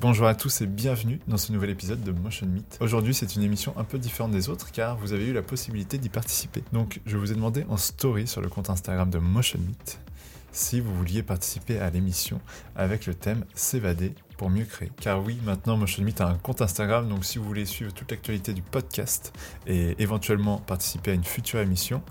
Bonjour à tous et bienvenue dans ce nouvel épisode de Motion Meet. Aujourd'hui, c'est une émission un peu différente des autres car vous avez eu la possibilité d'y participer. Donc, je vous ai demandé en story sur le compte Instagram de Motion Meet si vous vouliez participer à l'émission avec le thème S'évader pour mieux créer. Car oui, maintenant Motion Meet a un compte Instagram, donc si vous voulez suivre toute l'actualité du podcast et éventuellement participer à une future émission,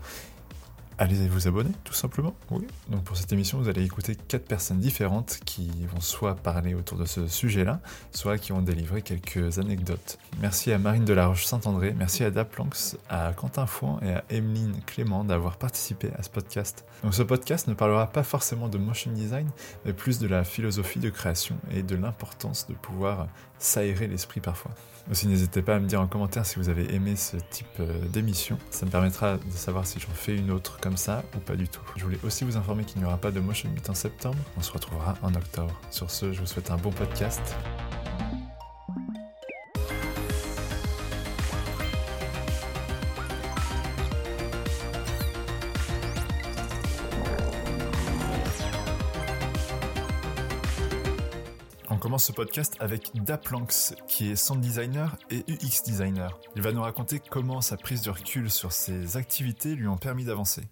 allez vous abonner, tout simplement. Oui. Donc pour cette émission, vous allez écouter quatre personnes différentes qui vont soit parler autour de ce sujet-là, soit qui vont délivrer quelques anecdotes. Merci à Marine Delaroche-Saint-André, merci à Daplanx, à Quentin Fouan et à Emeline Clément d'avoir participé à ce podcast. Donc ce podcast ne parlera pas forcément de motion design, mais plus de la philosophie de création et de l'importance de pouvoir s'aérer l'esprit parfois. Aussi, n'hésitez pas à me dire en commentaire si vous avez aimé ce type euh, d'émission. Ça me permettra de savoir si j'en fais une autre comme ça ou pas du tout. Je voulais aussi vous informer qu'il n'y aura pas de Motion Meet en septembre. On se retrouvera en octobre. Sur ce, je vous souhaite un bon podcast. Commence ce podcast avec Daplanx, qui est sound designer et UX designer. Il va nous raconter comment sa prise de recul sur ses activités lui ont permis d'avancer.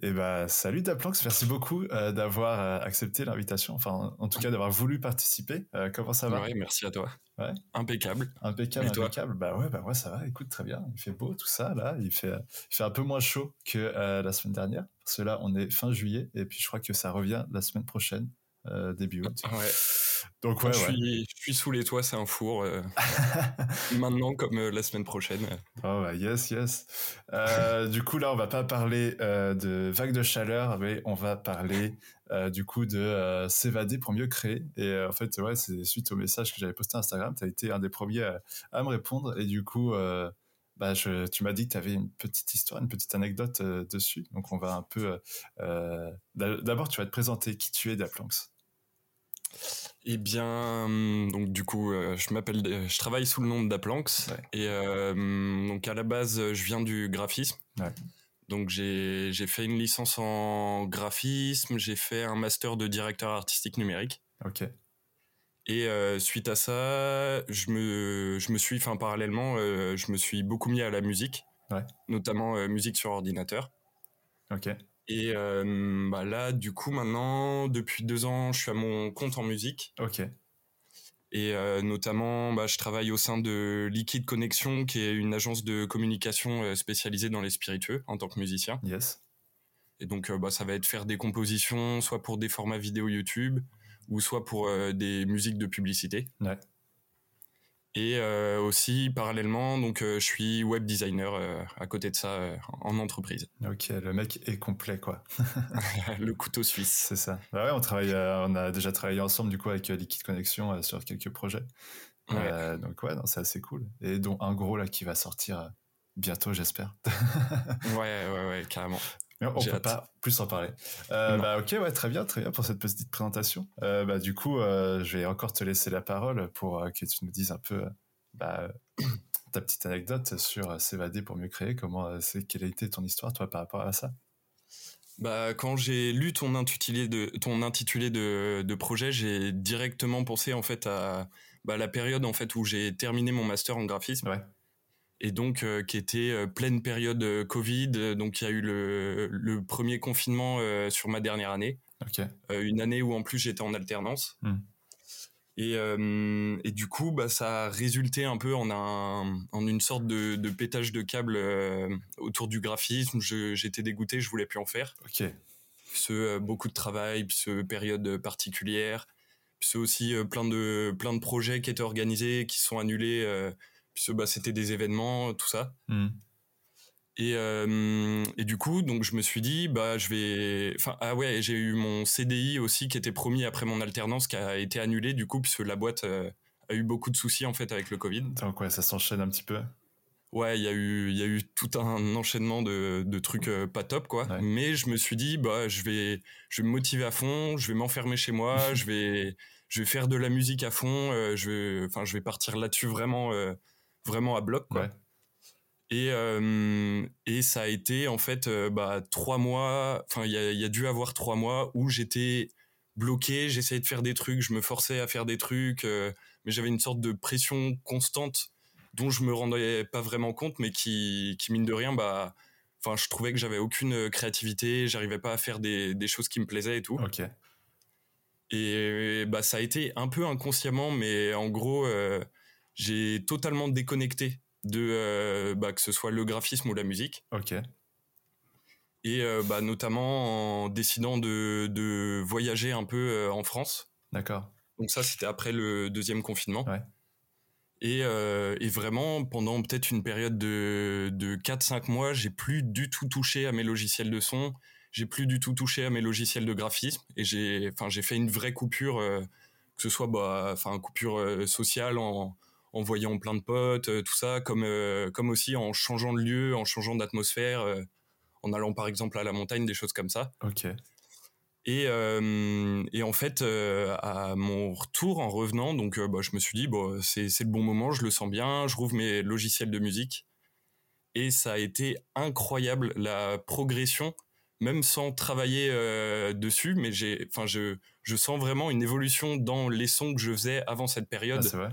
Et bah salut Daplanx, merci beaucoup euh, d'avoir euh, accepté l'invitation, enfin en tout cas d'avoir voulu participer. Euh, comment ça va? Ouais, merci à toi. Ouais. Impeccable. Impeccable, Et toi? impeccable. Bah ouais, bah ouais, ça va. Écoute, très bien. Il fait beau, tout ça là. Il fait, il fait un peu moins chaud que euh, la semaine dernière, parce que là on est fin juillet et puis je crois que ça revient la semaine prochaine, euh, début août. Ouais. Donc ouais, je. Suis, je suis sous les toits, c'est un four. euh, maintenant comme euh, la semaine prochaine. Oh bah yes, yes. Euh, du coup, là, on va pas parler de vagues de chaleur, mais on va parler du coup de s'évader pour mieux créer. Et en fait, ouais, c'est suite au message que j'avais posté à Instagram, tu as été un des premiers à, à me répondre. Et du coup, bah, je, tu m'as dit que tu avais une petite histoire, une petite anecdote euh, dessus. Donc, on va un peu. euh, d'a- D'abord, tu vas te présenter qui tu es d'Aplanx. Eh bien, hum, donc du coup, euh, je m'appelle, euh, je travaille sous le nom de Daplanx. Ouais. Et euh, hum, donc à la base, je viens du graphisme. Ouais. Donc j'ai j'ai fait une licence en graphisme, j'ai fait un master de directeur artistique numérique. Ok. Et euh, suite à ça, je me, je me suis, enfin parallèlement, euh, je me suis beaucoup mis à la musique, Ouais. notamment musique sur ordinateur. Ok. Et euh, bah là, du coup, maintenant, depuis deux ans, je suis à mon compte en musique. Ok. Et euh, notamment, bah, je travaille au sein de Liquid Connection, qui est une agence de communication spécialisée dans les spiritueux en tant que musicien. Yes. Et donc, bah, ça va être faire des compositions, soit pour des formats vidéo YouTube, ou soit pour des musiques de publicité. Ouais. Et euh, aussi, parallèlement, donc, euh, je suis web designer euh, à côté de ça en entreprise. Ok, le mec est complet, quoi. le couteau suisse. C'est ça. Bah ouais, on travaille, on a déjà travaillé ensemble du coup avec Liquid Connection sur quelques projets. Ouais. Euh, donc ouais, non, c'est assez cool. Et dont un gros là qui va sortir bientôt, j'espère. Ouais, ouais, ouais, carrément. Mais on peut hâte. pas plus en parler. Euh, bah ok, ouais, très bien, très bien pour cette petite présentation. Euh, bah du coup, euh, je vais encore te laisser la parole pour que tu nous dises un peu bah, ta petite anecdote sur s'évader pour mieux créer. Comment c'est quelle a été ton histoire toi par rapport à ça? Bah, quand j'ai lu ton intitulé de, ton intitulé de, de projet, j'ai directement pensé en fait à bah, la période en fait où j'ai terminé mon master en graphisme Ouais. Et donc euh, qui était euh, pleine période euh, Covid. Euh, Donc il y a eu le, le premier confinement sur ma dernière année, une année où en plus j'étais en alternance. Hmm. Et, et du coup, bah, ça a résulté un peu en, un, en une sorte de, de pétage de câble autour du graphisme. J'étais dégoûté, je voulais plus en faire Ok. ce beaucoup de travail, ce période particulière, ce aussi plein de plein de projets qui étaient organisés, qui sont annulés, euh, puis ce, bah, c'était des événements, tout ça. Hmm. Et, euh, et du coup, donc je me suis dit, bah je vais, enfin ah ouais, j'ai eu mon CDI aussi qui était promis après mon alternance, qui a été annulé du coup puisque la boîte euh, a eu beaucoup de soucis en fait avec le Covid. Donc ouais, ça s'enchaîne un petit peu? Ouais, il y a eu, il y a eu tout un enchaînement de, de trucs euh, pas top, quoi. Ouais. Mais je me suis dit, bah, je vais, je vais me motiver à fond, je vais m'enfermer chez moi, je vais, je vais faire de la musique à fond, euh, je vais, enfin, je vais partir là-dessus vraiment, euh, vraiment à bloc, quoi. Ouais. Et, euh, et ça a été en fait euh, bah, trois mois, enfin il y a, y a dû avoir trois mois où j'étais bloqué. J'essayais de faire des trucs, je me forçais à faire des trucs, mais j'avais une sorte de pression constante dont je me rendais pas vraiment compte, mais qui, qui mine de rien, bah, enfin, je trouvais que j'avais aucune créativité, j'arrivais pas à faire des, des, choses qui me plaisaient et tout. Ok. Et bah, ça a été un peu inconsciemment, mais en gros, euh, j'ai totalement déconnecté de euh, bah, que ce soit le graphisme ou la musique. Ok. Et euh, bah, notamment en décidant de, de voyager un peu en France. D'accord. Donc ça, c'était après le deuxième confinement. Ouais. Et, et, vraiment, pendant peut-être une période de, de 4-5 mois, j'ai plus du tout touché à mes logiciels de son j'ai plus du tout touché à mes logiciels de graphisme et j'ai enfin j'ai fait une vraie coupure euh, que ce soit bah enfin coupure euh, sociale en, en voyant plein de potes euh, tout ça comme comme aussi en changeant de lieu en changeant d'atmosphère en allant par exemple à la montagne des choses comme ça ok et, et en fait à mon retour en revenant donc bah, je me suis dit bon c'est c'est le bon moment je le sens bien je rouvre mes logiciels de musique et ça a été incroyable la progression même sans travailler euh, dessus, mais j'ai, je, je sens vraiment une évolution dans les sons que je faisais avant cette période. Ah, c'est vrai.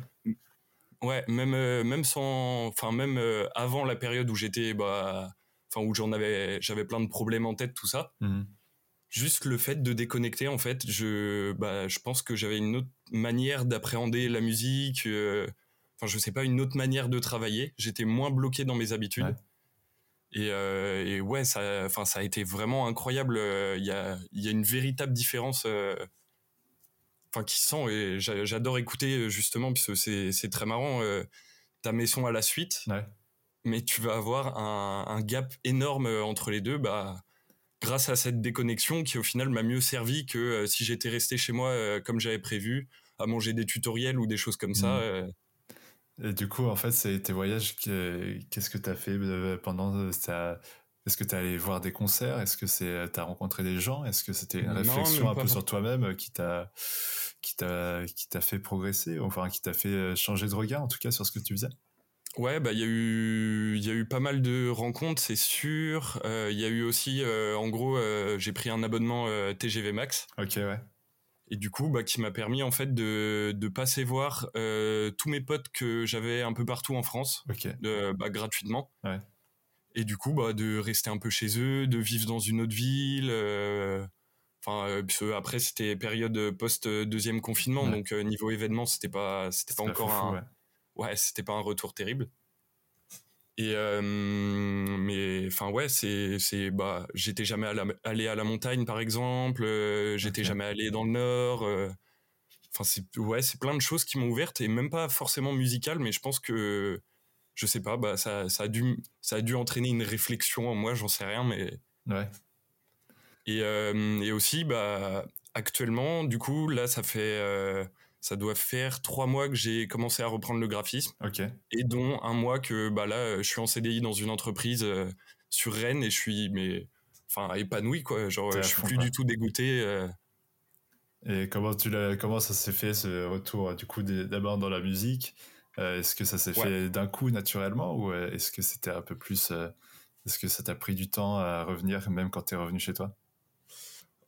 Ouais, même, euh, même sans, enfin, même euh, avant la période où j'étais, bah, enfin, où j'en avais, j'avais plein de problèmes en tête, tout ça. Mhm. Juste le fait de déconnecter, en fait, je, bah, je pense que j'avais une autre manière d'appréhender la musique. Enfin, je sais pas, une autre manière de travailler. J'étais moins bloqué dans mes habitudes. Euh, et, ouais, ça, enfin, ça a été vraiment incroyable. Euh, il y a, y a une véritable différence, euh, enfin, qui se sent. Et j'adore écouter justement, puisque c'est, c'est très marrant. T'as mes sons à la suite, mais tu vas avoir un, un, gap énorme entre les deux. Bah, grâce à cette déconnexion qui au final m'a mieux servi que si j'étais resté chez moi comme j'avais prévu à manger des tutoriels ou des choses comme ça. Mmh. Et du coup, en fait, c'est tes voyages, qu'est-ce que tu as fait euh, pendant ça euh, Est-ce que tu es allé voir des concerts? Est-ce que c'est tu as rencontré des gens? Est-ce que c'était une réflexion un peu sur toi-même qui t'a qui t'a qui t'a fait progresser, enfin qui t'a fait euh, changer de regard en tout cas sur ce que tu faisais? Ouais, bah il y a eu il y a eu pas mal de rencontres, c'est sûr. Il y a eu aussi, en gros, j'ai pris un abonnement TGV Max. Ok, ouais et du coup bah qui m'a permis en fait de, de passer voir euh, tous mes potes que j'avais un peu partout en France de, bah, gratuitement ouais. Et du coup bah de rester un peu chez eux de vivre dans une autre ville euh, enfin euh, après c'était période post deuxième confinement donc niveau événement c'était pas c'était pas encore un ouais, ouais c'était pas un retour terrible. Et euh, mais enfin ouais, c'est c'est bah j'étais jamais allé à la montagne par exemple, euh, j'étais jamais allé dans le nord. Euh, enfin c'est ouais, c'est plein de choses qui m'ont ouverte et même pas forcément musicales, mais je pense que je sais pas, bah ça ça a dû ça a dû entraîner une réflexion en moi, j'en sais rien, mais ouais. Et et aussi bah actuellement, du coup là ça fait ça doit faire trois mois que j'ai commencé à reprendre le graphisme. Et dont un mois que bah là, je suis en CDI dans une entreprise euh, sur Rennes et je suis mais enfin épanoui quoi. Genre, je suis plus du tout dégoûté. Euh. Et comment tu comment ça s'est fait ce retour du coup d'abord dans la musique euh, Est-ce que ça s'est fait d'un coup naturellement ou est-ce que c'était un peu plus Est-ce que ça t'a pris du temps à revenir même quand tu es revenu chez toi?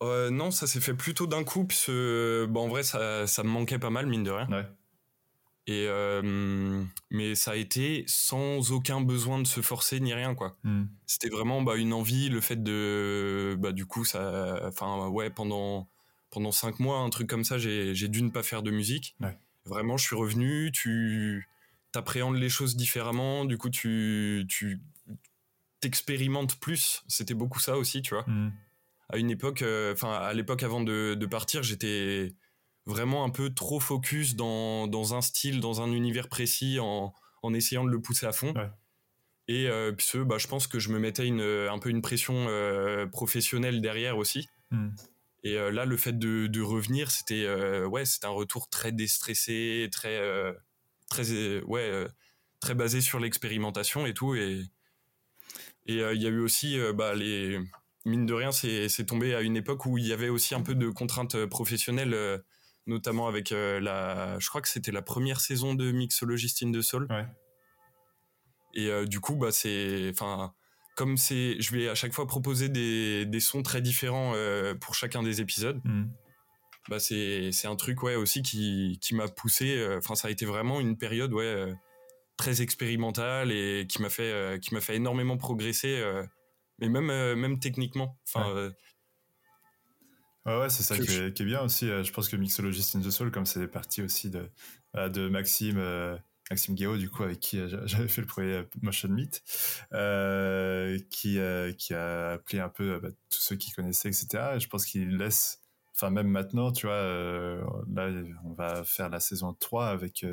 Euh, non, ça s'est fait plutôt d'un coup, puisque bon, en vrai, ça, ça me manquait pas mal, mine de rien. Ouais. Et euh, mais ça a été sans aucun besoin de se forcer ni rien quoi. Hmm. C'était vraiment bah, une envie, le fait de bah du coup ça, enfin ouais pendant pendant cinq mois un truc comme ça j'ai j'ai dû ne pas faire de musique. Ouais. Vraiment je suis revenu, tu t'appréhendes les choses différemment, du coup tu tu t'expérimentes plus. C'était beaucoup ça aussi tu vois. Hmm à une époque, euh, enfin à l'époque avant de, de partir, j'étais vraiment un peu trop focus dans, dans un style, dans un univers précis, en, en essayant de le pousser à fond. Ouais. Et euh, ce, bah, je pense que je me mettais une, un peu une pression euh, professionnelle derrière aussi. Mm. Et euh, là, le fait de, de revenir, c'était euh, ouais, c'était un retour très déstressé, très euh, très ouais, très basé sur l'expérimentation et tout. Et et il y a eu aussi bah, les mine de rien, c'est tombé à une époque où il y avait aussi un peu de contraintes professionnelles, notamment avec la. Je crois que c'était la première saison de Mixologist in the Soul. Ouais. Et du coup, bah, c'est. Enfin, comme c'est. Je vais à chaque fois proposer des, des sons très différents pour chacun des épisodes. Mm. bah c'est c'est un truc ouais aussi qui qui m'a poussé. Enfin, ça a été vraiment une période ouais très expérimentale et qui m'a fait qui m'a fait énormément progresser, mais même même techniquement. Enfin. Ouais. Ouais, c'est ça qui est, qui est, bien aussi. Je pense que Mixologist in the Soul, comme c'est parti aussi de, de Maxime, Maxime Guéraud, du coup, avec qui euh, j'avais fait le premier euh, Motion Meet, euh, qui, euh, qui a appelé un peu bah, tous ceux qui connaissaient, etc. Et je pense qu'il laisse, enfin, même maintenant, tu vois, euh, là, on va faire la saison 3 avec,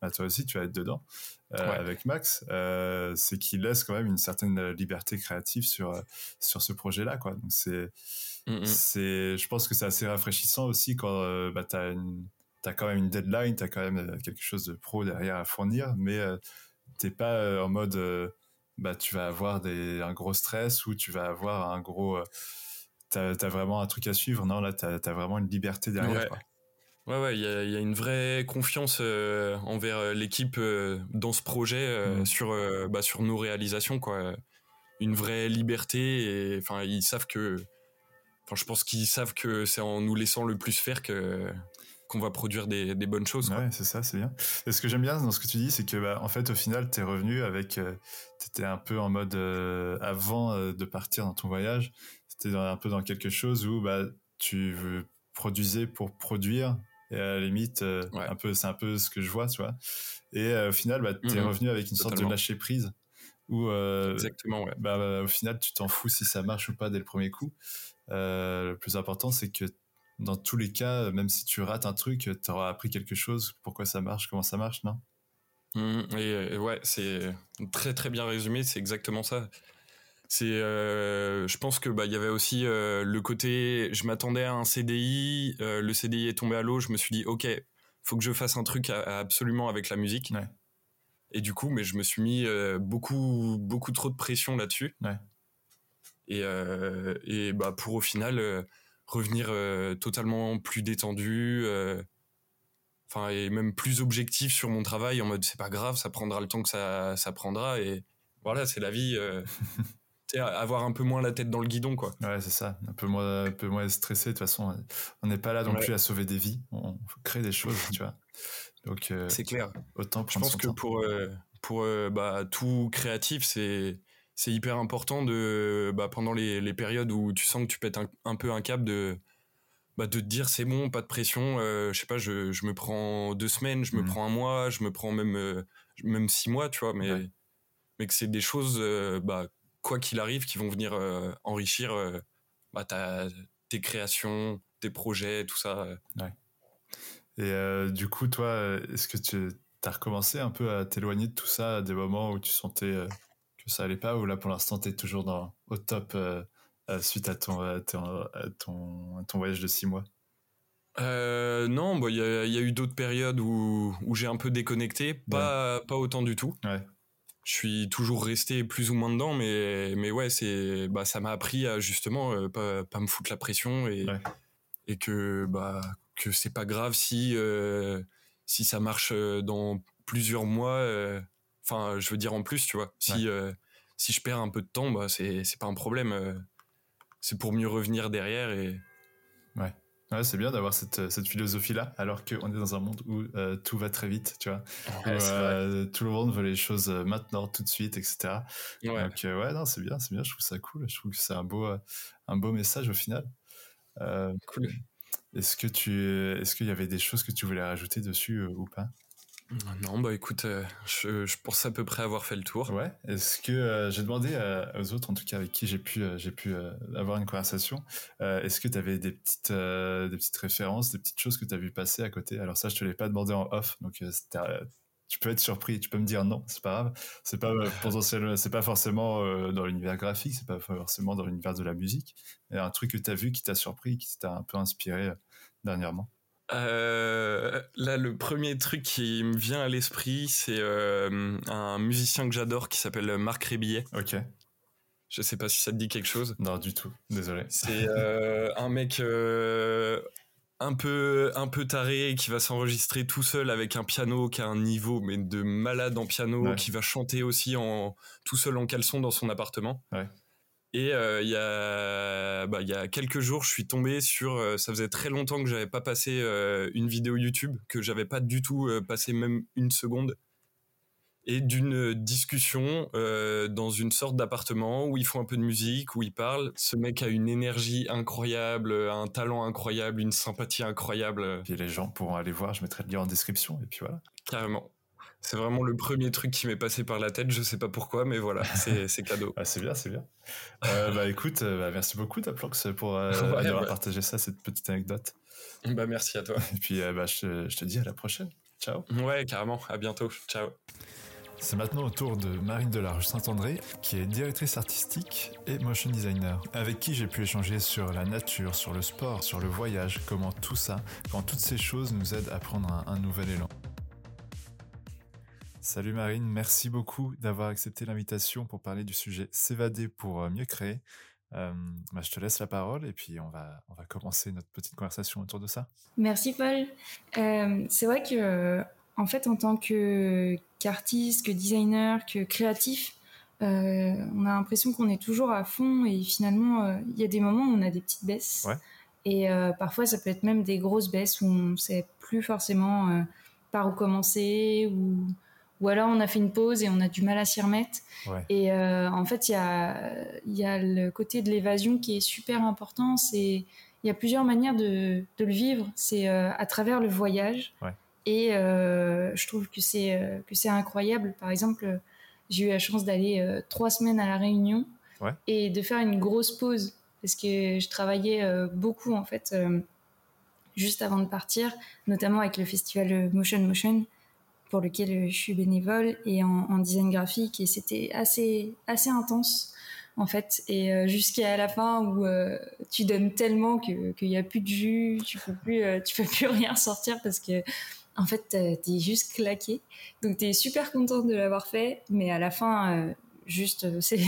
bah, toi aussi, tu vas être dedans, ouais. avec Max. c'est qu'il laisse quand même une certaine liberté créative sur, sur ce projet-là, quoi. Donc, c'est, mm -hmm. c'est, je pense que c'est assez rafraîchissant aussi quand bah, tu as une tu as quand même une deadline, tu as quand même euh, quelque chose de pro derrière à fournir, mais euh, t'es pas euh, en mode bah tu vas avoir des, un gros stress ou tu vas avoir un gros tu as, vraiment un truc à suivre. Non, là, tu as, vraiment une liberté derrière. Ouais. Quoi. Ouais, ouais, il y a, y a, une vraie confiance euh, envers l'équipe euh, dans ce projet, euh, mmh. sur, bah, sur nos réalisations, quoi. Une vraie liberté et enfin, ils savent que, enfin, je pense qu'ils savent que c'est en nous laissant le plus faire que qu'on va produire des, des bonnes choses. Quoi. Ouais, c'est ça, c'est bien. Et ce que j'aime bien dans ce que tu dis, c'est que, bah, en fait, au final, t'es revenu avec, euh, t'étais un peu en mode euh, avant euh, de partir dans ton voyage, t'étais un peu dans quelque chose où bah tu produisais pour produire et à la limite, ouais. un peu, c'est un peu ce que je vois, tu vois. Et au final, bah, t'es mmh, revenu avec une Totalement. sorte de lâcher prise où, exactement, ouais. Bah, bah, au final, tu t'en fous si ça marche ou pas dès le premier coup. le plus important, c'est que dans tous les cas, même si tu rates un truc, tu auras appris quelque chose, pourquoi ça marche, comment ça marche, non? Mmh, et, ouais, c'est très très bien résumé, c'est exactement ça. C'est, euh, je pense que bah il y avait aussi euh, le côté, je m'attendais à un CDI, euh, le CDI est tombé à l'eau, je me suis dit ok, faut que je fasse un truc à, à absolument avec la musique. Ouais. Et du coup, mais je me suis mis euh, beaucoup beaucoup trop de pression là-dessus. Ouais. Et euh, et bah pour au final euh, revenir euh, totalement plus détendu euh, enfin et même plus objectif sur mon travail en mode c'est pas grave ça prendra le temps que ça ça prendra et voilà c'est la vie euh, avoir un peu moins la tête dans le guidon quoi ouais c'est ça un peu moins un peu moins stressé de toute façon on n'est pas là non ouais. plus à sauver des vies on crée des choses tu vois donc euh, c'est clair autant je pense que temps. pour euh, pour bah tout créatif c'est c'est hyper important de bah, pendant les, les, périodes où tu sens que tu pètes un, un peu un cap de bah, de te dire c'est bon pas de pression euh, je sais pas je, je me prends deux semaines je me mmh. prends un mois je me prends même euh, même six mois tu vois mais ouais. mais que c'est des choses euh, bah quoi qu'il arrive qui vont venir euh, enrichir bah, ta, tes créations tes projets tout ça ouais. et du coup toi est-ce que tu as recommencé un peu à t'éloigner de tout ça à des moments où tu sentais que ça allait pas ou là pour l'instant tu es toujours dans, au top euh, euh, suite à ton, à ton, à ton, à ton, voyage de six mois? Euh, non, il bon, y, a, y, a eu d'autres périodes où, où j'ai un peu déconnecté, pas, ouais. pas autant du tout. Ouais. Je suis toujours resté plus ou moins dedans, mais, mais ouais, c'est, bah, ça m'a appris à justement euh, pas, pas me foutre la pression et, ouais. et que, bah, que c'est pas grave si, euh, si ça marche dans plusieurs mois enfin je veux dire en plus tu vois si ouais. euh, si je perds un peu de temps bah c'est c'est pas un problème euh, c'est pour mieux revenir derrière et ouais Ouais, c'est bien d'avoir cette, cette philosophie-là, alors qu'on est dans un monde où euh, tout va très vite, tu vois. Ouais, où, tout le monde veut les choses maintenant, tout de suite, etc. Ouais. Donc, ouais, non, c'est bien, c'est bien, je trouve ça cool. Je trouve que c'est un beau, un beau message au final. cool. Est-ce que tu, est-ce qu'il y avait des choses que tu voulais rajouter dessus ou pas? Non, bah écoute, euh, je, pense à peu près avoir fait le tour. Ouais. Est-ce que euh, j'ai demandé euh, aux autres, en tout cas avec qui j'ai pu, j'ai pu avoir une conversation, est-ce que tu avais des petites, des petites références, des petites choses que tu as vu passer à côté? Alors ça, je te l'ai pas demandé en off, donc tu peux être surpris, tu peux me dire non, c'est pas grave. C'est pas c'est pas forcément dans l'univers graphique, c'est pas forcément dans l'univers de la musique. Mais un truc que tu as vu qui t'a surpris, qui t'a un peu inspiré dernièrement? Euh, là, le premier truc qui me vient à l'esprit, c'est euh, un musicien que j'adore qui s'appelle Marc Rébillet. Ok. Je sais pas si ça te dit quelque chose. Non, du tout. Désolé. C'est euh, un mec un peu un peu taré qui va s'enregistrer tout seul avec un piano qui a un niveau mais de malade en piano, ouais. qui va chanter aussi en tout seul en caleçon dans son appartement. Ouais. Et il y, a, bah, y a quelques jours, je suis tombé sur. ça faisait très longtemps que j'avais pas passé une vidéo YouTube, que j'avais pas du tout passé même une seconde et d'une discussion euh, dans une sorte d'appartement où ils font un peu de musique, où ils parlent. Ce mec a une énergie incroyable, un talent incroyable, une sympathie incroyable. Et les gens pourront aller voir, je mettrai le lien en description, et puis voilà. Carrément. C'est vraiment le premier truc qui m'est passé par la tête, je sais pas pourquoi, mais voilà, c'est cadeau. ah, c'est bien, c'est bien. Euh, bah écoute, euh, bah, merci beaucoup Taplox pour avoir partagé ça, cette petite anecdote. Bah merci à toi. Et puis bah, je, je te dis à la prochaine. Ciao. Ouais, carrément, à bientôt. Ciao. C'est maintenant au tour de Marine Delarge Saint-André, qui est directrice artistique et motion designer, avec qui j'ai pu échanger sur la nature, sur le sport, sur le voyage, comment tout ça, quand toutes ces choses nous aident à prendre un, nouvel élan. Salut Marine, merci beaucoup d'avoir accepté l'invitation pour parler du sujet s'évader pour euh, mieux créer. Euh, bah, je te laisse la parole et puis on va, on va commencer notre petite conversation autour de ça. Merci Paul. Euh, c'est vrai que en fait, en tant qu'artiste, que designer, que créatif, euh, on a l'impression qu'on est toujours à fond et finalement, euh, il y a des moments où on a des petites baisses. Et euh, parfois, ça peut être même des grosses baisses où on ne sait plus forcément par où commencer ou, ou alors on a fait une pause et on a du mal à s'y remettre. Et en fait, il y a, y a le côté de l'évasion qui est super important. Il y a plusieurs manières de, de le vivre. C'est à travers le voyage. Ouais. Et euh, je trouve que c'est euh, que c'est incroyable. Par exemple, j'ai eu la chance d'aller euh, trois semaines à la Réunion et de faire une grosse pause parce que je travaillais beaucoup en fait juste avant de partir, notamment avec le festival Motion Motion pour lequel je suis bénévole et en, design graphique et c'était assez assez intense en fait et jusqu'à la fin où tu donnes tellement qu'il n'y a plus de jus, tu peux plus tu peux plus rien sortir parce que en fait, t'es juste claqué. Donc, t'es super contente de l'avoir fait, mais à la fin, euh, juste, euh, c'est,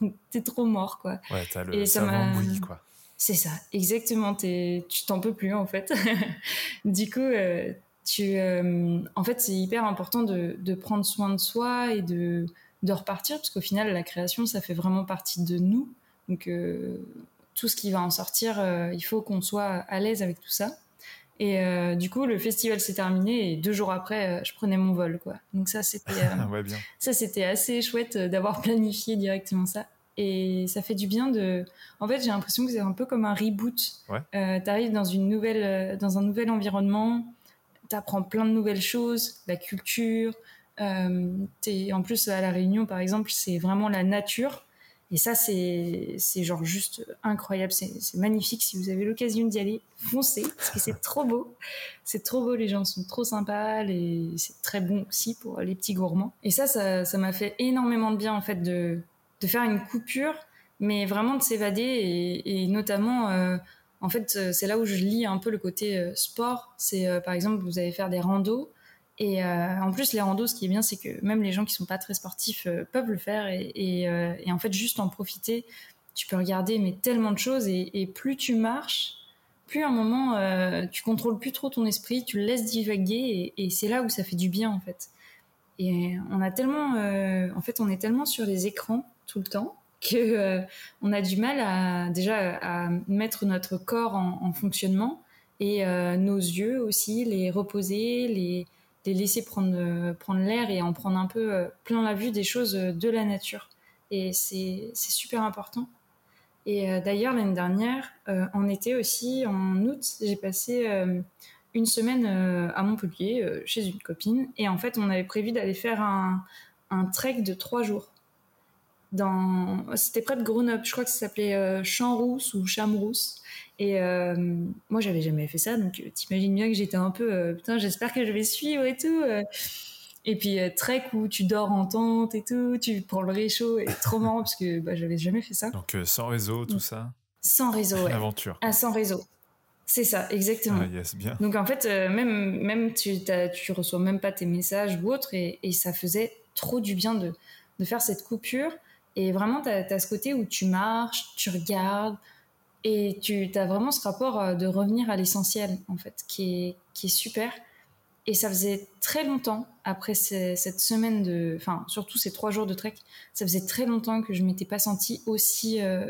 t'es trop mort, quoi. Ouais, t'as le cerveau bouilli, quoi. C'est ça, exactement. tu t'en peux plus, en fait. du coup, euh, tu, en fait, c'est hyper important de, de, prendre soin de soi et de, de repartir, parce qu'au final, la création, ça fait vraiment partie de nous. Donc, tout ce qui va en sortir, il faut qu'on soit à l'aise avec tout ça. Et euh, du coup, le festival s'est terminé et deux jours après, euh, je prenais mon vol, quoi. Donc ça, c'était euh, ça, c'était assez chouette d'avoir planifié directement ça. Et ça fait du bien de. En fait, j'ai l'impression que c'est un peu comme un reboot. Ouais. t'arrives dans une nouvelle, dans un nouvel environnement, t'apprends plein de nouvelles choses, la culture. es... En plus, à la Réunion, par exemple, c'est vraiment la nature. Et ça, c'est, c'est genre juste incroyable. C'est, magnifique. Si vous avez l'occasion d'y aller, foncez, parce que c'est trop beau. C'est trop beau. Les gens sont trop sympas. Et c'est très bon aussi pour les petits gourmands. Et ça, ça, m'a fait énormément de bien, en fait, de, de faire une coupure, mais vraiment de s'évader. Et, notamment, euh, en fait, c'est là où je lis un peu le côté euh, sport. C'est, euh, par exemple, vous allez faire des randos. Et euh, en plus, les randos, ce qui est bien, c'est que même les gens qui sont pas très sportifs euh, peuvent le faire et, euh, et, en fait, juste en profiter. Tu peux regarder mais tellement de choses et, plus tu marches, plus à un moment tu contrôles plus trop ton esprit, tu le laisses divaguer et, c'est là où ça fait du bien en fait. Et on a tellement, en fait, on est tellement sur les écrans tout le temps que on a du mal à déjà à mettre notre corps en, en fonctionnement et nos yeux aussi, les reposer, les laisser prendre, euh, prendre l'air et en prendre un peu euh, plein la vue des choses euh, de la nature. Et c'est super important. Et d'ailleurs, l'année dernière, en été aussi, en août, j'ai passé une semaine à Montpellier chez une copine. Et en fait, on avait prévu d'aller faire un trek de trois jours dans c'était près de Grenoble je crois que ça s'appelait euh, Champs-Rousse ou Chamrousse et euh, moi j'avais jamais fait ça donc euh, t'imagines bien que j'étais un peu putain j'espère que je vais suivre et tout et puis trek où tu dors en tente et tout tu prends le réchaud et trop marrant parce que bah, j'avais jamais fait ça. Donc sans réseau tout ça. sans réseau ouais. aventure ah sans réseau. C'est ça, exactement. Ah, yes, bien. Donc en fait, même, même tu, tu reçois même pas tes messages ou autre, et, et ça faisait trop du bien de, de faire cette coupure et vraiment, tu as, ce côté où tu marches, tu regardes, et tu as vraiment ce rapport euh, de revenir à l'essentiel, en fait, qui est, qui est super. Et ça faisait très longtemps, après cette semaine de. Enfin, surtout ces trois jours de trek, ça faisait très longtemps que je m'étais pas sentie aussi, euh,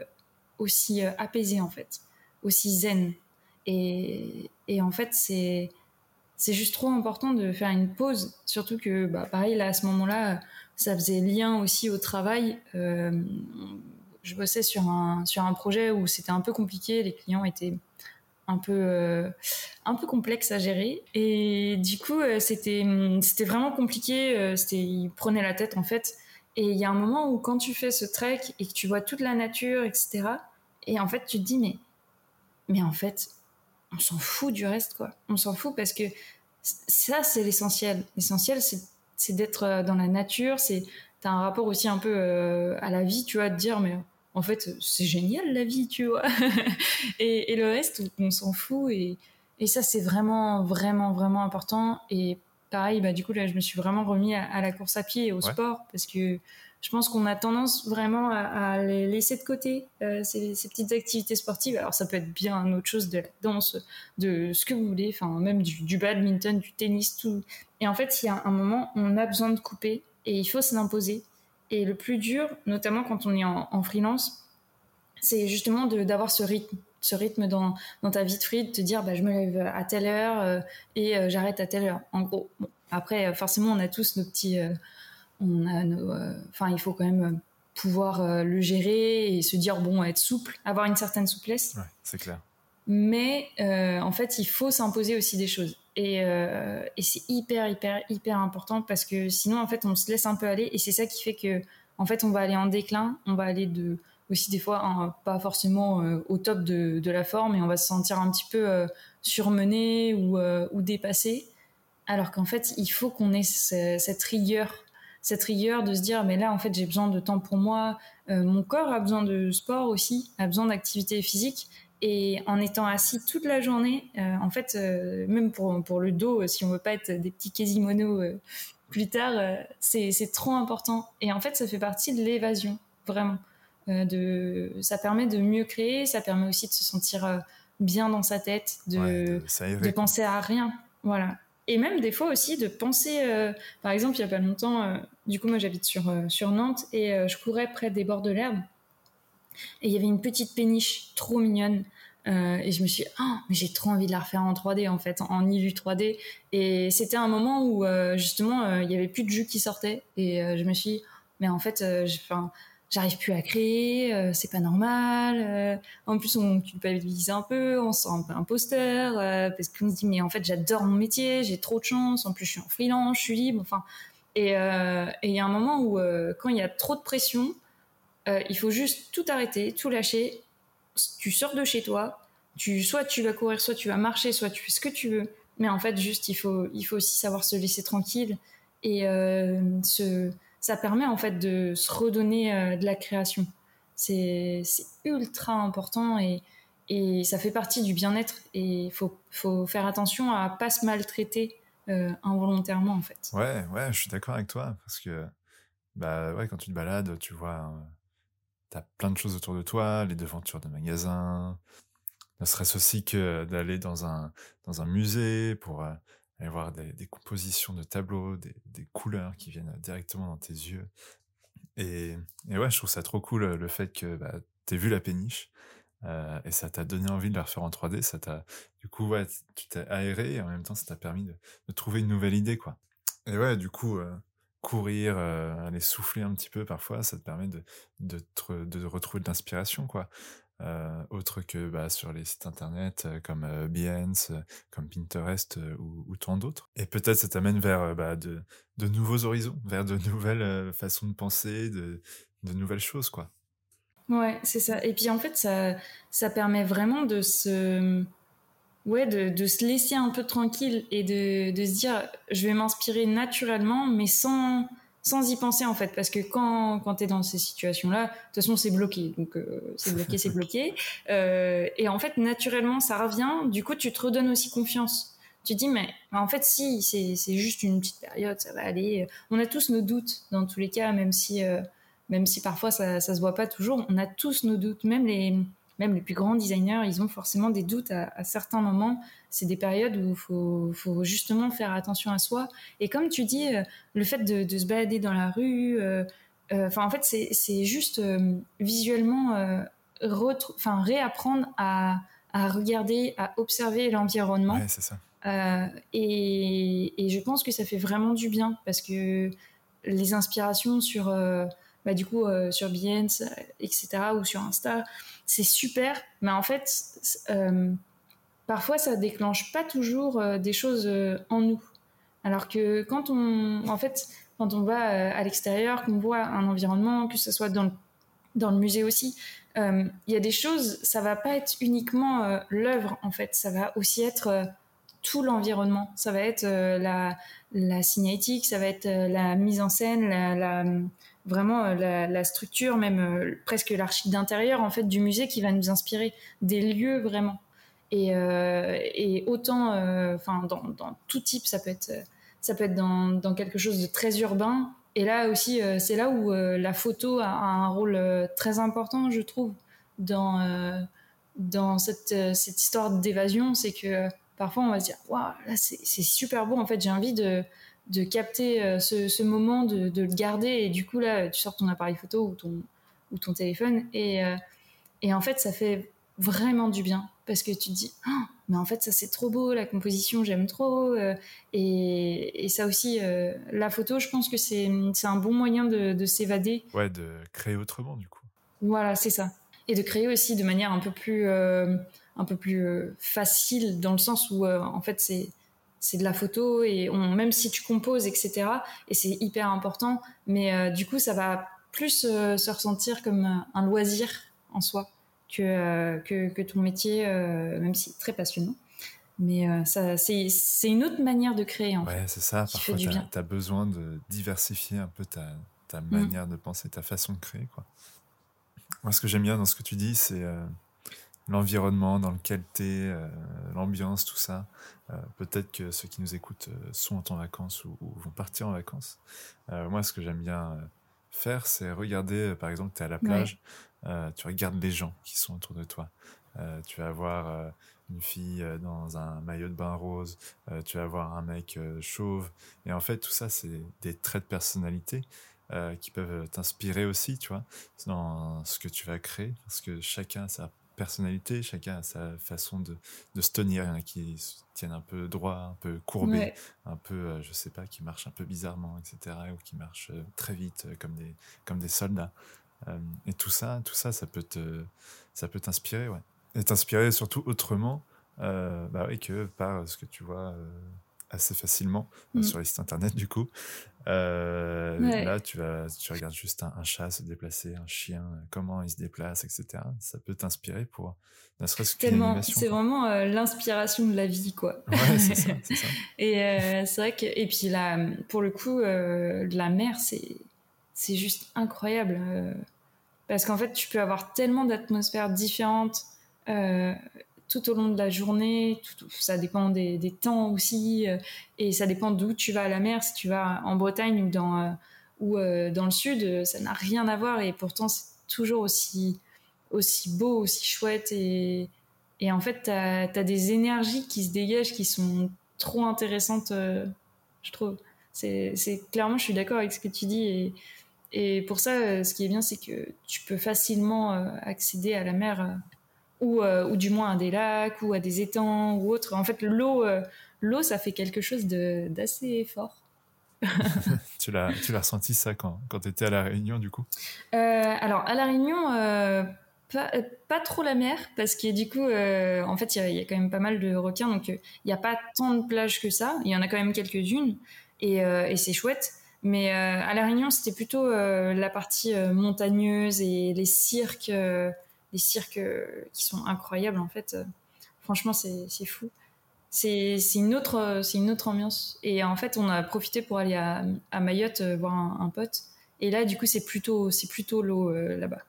aussi euh, apaisée, en fait. Aussi zen. Et, et en fait, c'est. Juste trop important de faire une pause, surtout que, bah, pareil, là, à ce moment-là, ça faisait lien aussi au travail. Euh, je bossais sur un, sur un projet où c'était un peu compliqué, les clients étaient un peu euh, un peu complexe à gérer. Et du coup euh, c'était vraiment compliqué c'était il prenait la tête en fait. Et il y a un moment où quand tu fais ce trek et que tu vois toute la nature etc et en fait tu te dis mais mais en fait on s'en fout du reste quoi. On s'en fout parce que ça c'est l'essentiel. L'essentiel c'est c'est d'être dans la nature c'est t'as un rapport aussi un peu à la vie tu vois de dire mais en fait, c'est génial la vie, tu vois. et, le reste, on s'en fout. Et, ça, c'est vraiment, vraiment, vraiment important. Et pareil, bah, du coup, là, je me suis vraiment remis à, la course à pied et au sport parce que je pense qu'on a tendance vraiment à, les laisser de côté, euh, ces, petites activités sportives. Alors, ça peut être bien autre chose de la danse, de ce que vous voulez, enfin, même du, badminton, du tennis, tout. Et en fait, il y a un moment, on a besoin de couper et il faut se l'imposer. Et le plus dur, notamment quand on est en, freelance, c'est justement d'avoir ce rythme, ce rythme dans, ta vie de free, de te dire bah, je me lève à telle heure euh, et euh, j'arrête à telle heure. En gros, après, forcément, on a tous nos petits. On a enfin, il faut quand même pouvoir le gérer et se dire bon, être souple, avoir une certaine souplesse. Ouais, c'est clair. Mais en fait, il faut s'imposer aussi des choses. Euh, et, c'est hyper, hyper, hyper important parce que sinon, en fait, on se laisse un peu aller et c'est ça qui fait que, en fait, on va aller en déclin, on va aller de, aussi des fois, pas forcément euh, au top de, de, la forme et on va se sentir un petit peu euh, surmené ou, ou dépassé. Alors qu'en fait, il faut qu'on ait cette rigueur, cette rigueur de se dire, mais là, en fait, j'ai besoin de temps pour moi. mon corps a besoin de sport aussi, a besoin d'activité physique. Et en étant assis toute la journée, euh, en fait, euh, même pour, pour le dos, si on veut pas être des petits quasimodo euh, plus tard, c'est trop important. Et en fait, ça fait partie de l'évasion, vraiment. de, ça permet de mieux créer, ça permet aussi de se sentir bien dans sa tête, de, de, penser à rien. Voilà. Et même des fois aussi de penser, par exemple, il y a pas longtemps, du coup, moi j'habite sur, sur Nantes et je courais près des bords de l'herbe. Et il y avait une petite péniche trop mignonne. Euh, et je me suis dit, oh, mais j'ai trop envie de la refaire en 3D, en fait, en illu 3D. Et c'était un moment où, euh, justement, euh, il y avait plus de jus qui sortait. Et je me suis dit, mais en fait, j'arrive plus à créer, c'est pas normal. en plus, on culpabilise un peu, on se sent un peu imposteur, parce qu'on se dit, mais en fait, j'adore mon métier, j'ai trop de chance, en plus, je suis en freelance, je suis libre, enfin. Et il y a un moment où, quand il y a trop de pression, euh, il faut juste tout arrêter, tout lâcher. Tu sors de chez toi, tu, soit tu vas courir, soit tu vas marcher, soit tu fais ce que tu veux. Mais en fait, juste, il faut, il faut aussi savoir se laisser tranquille. Et euh, ça permet en fait de se redonner euh, de la création. C'est ultra important et, et ça fait partie du bien-être. Et il faut, faut faire attention à pas se maltraiter involontairement en fait. Ouais, ouais, je suis d'accord avec toi parce que bah ouais, quand tu te balades, tu vois t'as plein de choses autour de toi, les devantures de magasins, ne serait-ce aussi que d'aller dans un, dans un musée pour euh, aller voir des, compositions de tableaux, des, couleurs qui viennent directement dans tes yeux. Et, et ouais, je trouve ça trop cool le fait que bah, t'aies vu la péniche euh, et ça t'a donné envie de la refaire en 3D. Ça t'a, du coup, tu t'es aéré et en même temps, ça t'a permis de, trouver une nouvelle idée, quoi. Et ouais, du coup, euh, courir, euh, aller souffler un petit peu parfois, ça te permet de, retrouver de l'inspiration, quoi. Autre que bah, sur les sites internet comme Behance, comme Pinterest ou, tant d'autres. Et peut-être ça t'amène vers bah, de, de, nouveaux horizons, vers de nouvelles façons de penser, de, de nouvelles choses, quoi. Ouais, c'est ça. Et puis en fait, ça, ça permet vraiment de se ouais, de, se laisser un peu tranquille et de, de se dire, je vais m'inspirer naturellement, mais sans, sans y penser en fait. Parce que quand, quand tu es dans ces situations-là, de toute façon, c'est bloqué. Donc, euh, c'est bloqué, c'est bloqué. Euh, et en fait, naturellement, ça revient. Du coup, tu te redonnes aussi confiance. Tu te dis, mais en fait, si, c'est juste une petite période, ça va aller. On a tous nos doutes dans tous les cas, même si, euh, même si parfois ça, ça se voit pas toujours. On a tous nos doutes, même les même les plus grands designers, ils ont forcément des doutes à, certains moments. C'est des périodes où il faut, justement faire attention à soi. Et comme tu dis, le fait de, se balader dans la rue, enfin en fait, c'est juste visuellement enfin réapprendre à, regarder, à observer l'environnement. Ouais, c'est ça. Euh, et, je pense que ça fait vraiment du bien parce que les inspirations sur, euh, bah, du coup, euh, sur Behance, etc., ou sur Insta, c'est super, mais en fait, parfois ça déclenche pas toujours des choses en nous. Alors que quand on, en fait, quand on va à l'extérieur, qu'on voit un environnement, que ce soit dans le, dans le musée aussi, il y a des choses, ça va pas être uniquement l'œuvre, en fait, ça va aussi être tout l'environnement. Ça va être euh, la, la signalétique, ça va être euh, la mise en scène, la, vraiment euh, la, structure, même presque l'archi d'intérieur en fait du musée qui va nous inspirer des lieux vraiment. Et, et autant, enfin dans, dans, tout type, ça peut être, ça peut être dans, dans quelque chose de très urbain. Et là aussi, c'est là où la photo a, un rôle très important, je trouve, dans dans cette, cette histoire d'évasion, c'est que parfois on va se dire waouh là c'est super beau en fait j'ai envie de, de capter euh, ce, moment de, le garder. Et du coup là tu sors ton appareil photo ou ton ou ton téléphone et euh, et en fait ça fait vraiment du bien parce que tu te dis oh, mais en fait ça c'est trop beau la composition j'aime trop euh, et, et, ça aussi la photo je pense que c'est un bon moyen de, de s'évader. Ouais de créer autrement du coup. Voilà c'est ça. Et de créer aussi de manière un peu plus un peu plus facile dans le sens où euh, en fait c'est c'est de la photo et on, même si tu composes etc et c'est hyper important mais euh, du coup ça va plus se ressentir comme un loisir en soi que, que, que ton métier même si très passionnant. Mais ça c'est c'est une autre manière de créer en ouais c'est ça parfois tu as, besoin de diversifier un peu ta, ta mm. manière de penser ta façon de créer quoi. Moi ce que j'aime bien dans ce que tu dis c'est l'environnement dans lequel tu es, euh, l'ambiance, tout ça. Euh, peut-être que ceux qui nous écoutent euh, sont en vacances ou, vont partir en vacances. moi, ce que j'aime bien faire, c'est regarder, par exemple, tu es à la plage, tu regardes les gens qui sont autour de toi. tu vas voir une fille dans un maillot de bain rose, tu vas voir un mec chauve. Et en fait, tout ça, c'est des traits de personnalité. qui peuvent t'inspirer aussi, tu vois, dans ce que tu vas créer, parce que chacun a sa personnalité, chacun a sa façon de, de se tenir. Il y en a qui se tiennent un peu droit, un peu courbé, un peu, euh, je sais pas, qui marchent un peu bizarrement, etc. Ou qui marchent euh, très vite, euh, comme des, comme des soldats. et tout ça, tout ça, ça peut te, ça peut t'inspirer, ouais. Et t'inspirer surtout autrement, bah oui, que par ce que tu vois assez facilement mm. sur les sites internet du coup. Euh, là, tu, vas, tu regardes juste un, chat se déplacer, un chien, comment il se déplace, etc. Ça peut t'inspirer pour ne serait-ce Tellement, c'est vraiment euh, l'inspiration de la vie, quoi. Ouais, c'est ça, et euh, c'est vrai que, et puis là, pour le coup, la mer, c'est, c'est juste incroyable. parce qu'en fait, tu peux avoir tellement d'atmosphères différentes tout au long de la journée. ça dépend des, temps aussi. Euh, et ça dépend d'où tu vas à la mer. Si tu vas en Bretagne ou dans, euh, euh, le sud, ça n'a rien à voir. Et pourtant, c'est toujours aussi, beau, aussi chouette. Et, en fait, tu as, des énergies qui se dégagent qui sont trop intéressantes, je trouve. C'est clairement, je suis d'accord avec ce que tu dis. Et pour ça, ce qui est bien, c'est que tu peux facilement accéder à la mer euh, ou, du moins à des lacs ou à des étangs ou autre. En fait, l'eau, euh, l'eau, ça fait quelque chose d'assez fort. tu l'as, tu l'as ressenti ça quand, quand tu étais à la Réunion du coup? Euh, Alors à la Réunion, pas, pas, trop la mer parce que du coup, en fait, il y, a quand même pas mal de requins, donc il n'y a pas tant de plages que ça. Il y en a quand même quelques-unes et, et c'est chouette. Mais à la Réunion, c'était plutôt la partie montagneuse et les cirques des cirques euh, qui sont incroyables en fait. Euh, franchement, c'est fou. C'est une autre euh, une autre ambiance. Et en fait, on a profité pour aller à, à Mayotte voir un, pote. Et là, du coup, c'est plutôt plutôt l'eau là-bas.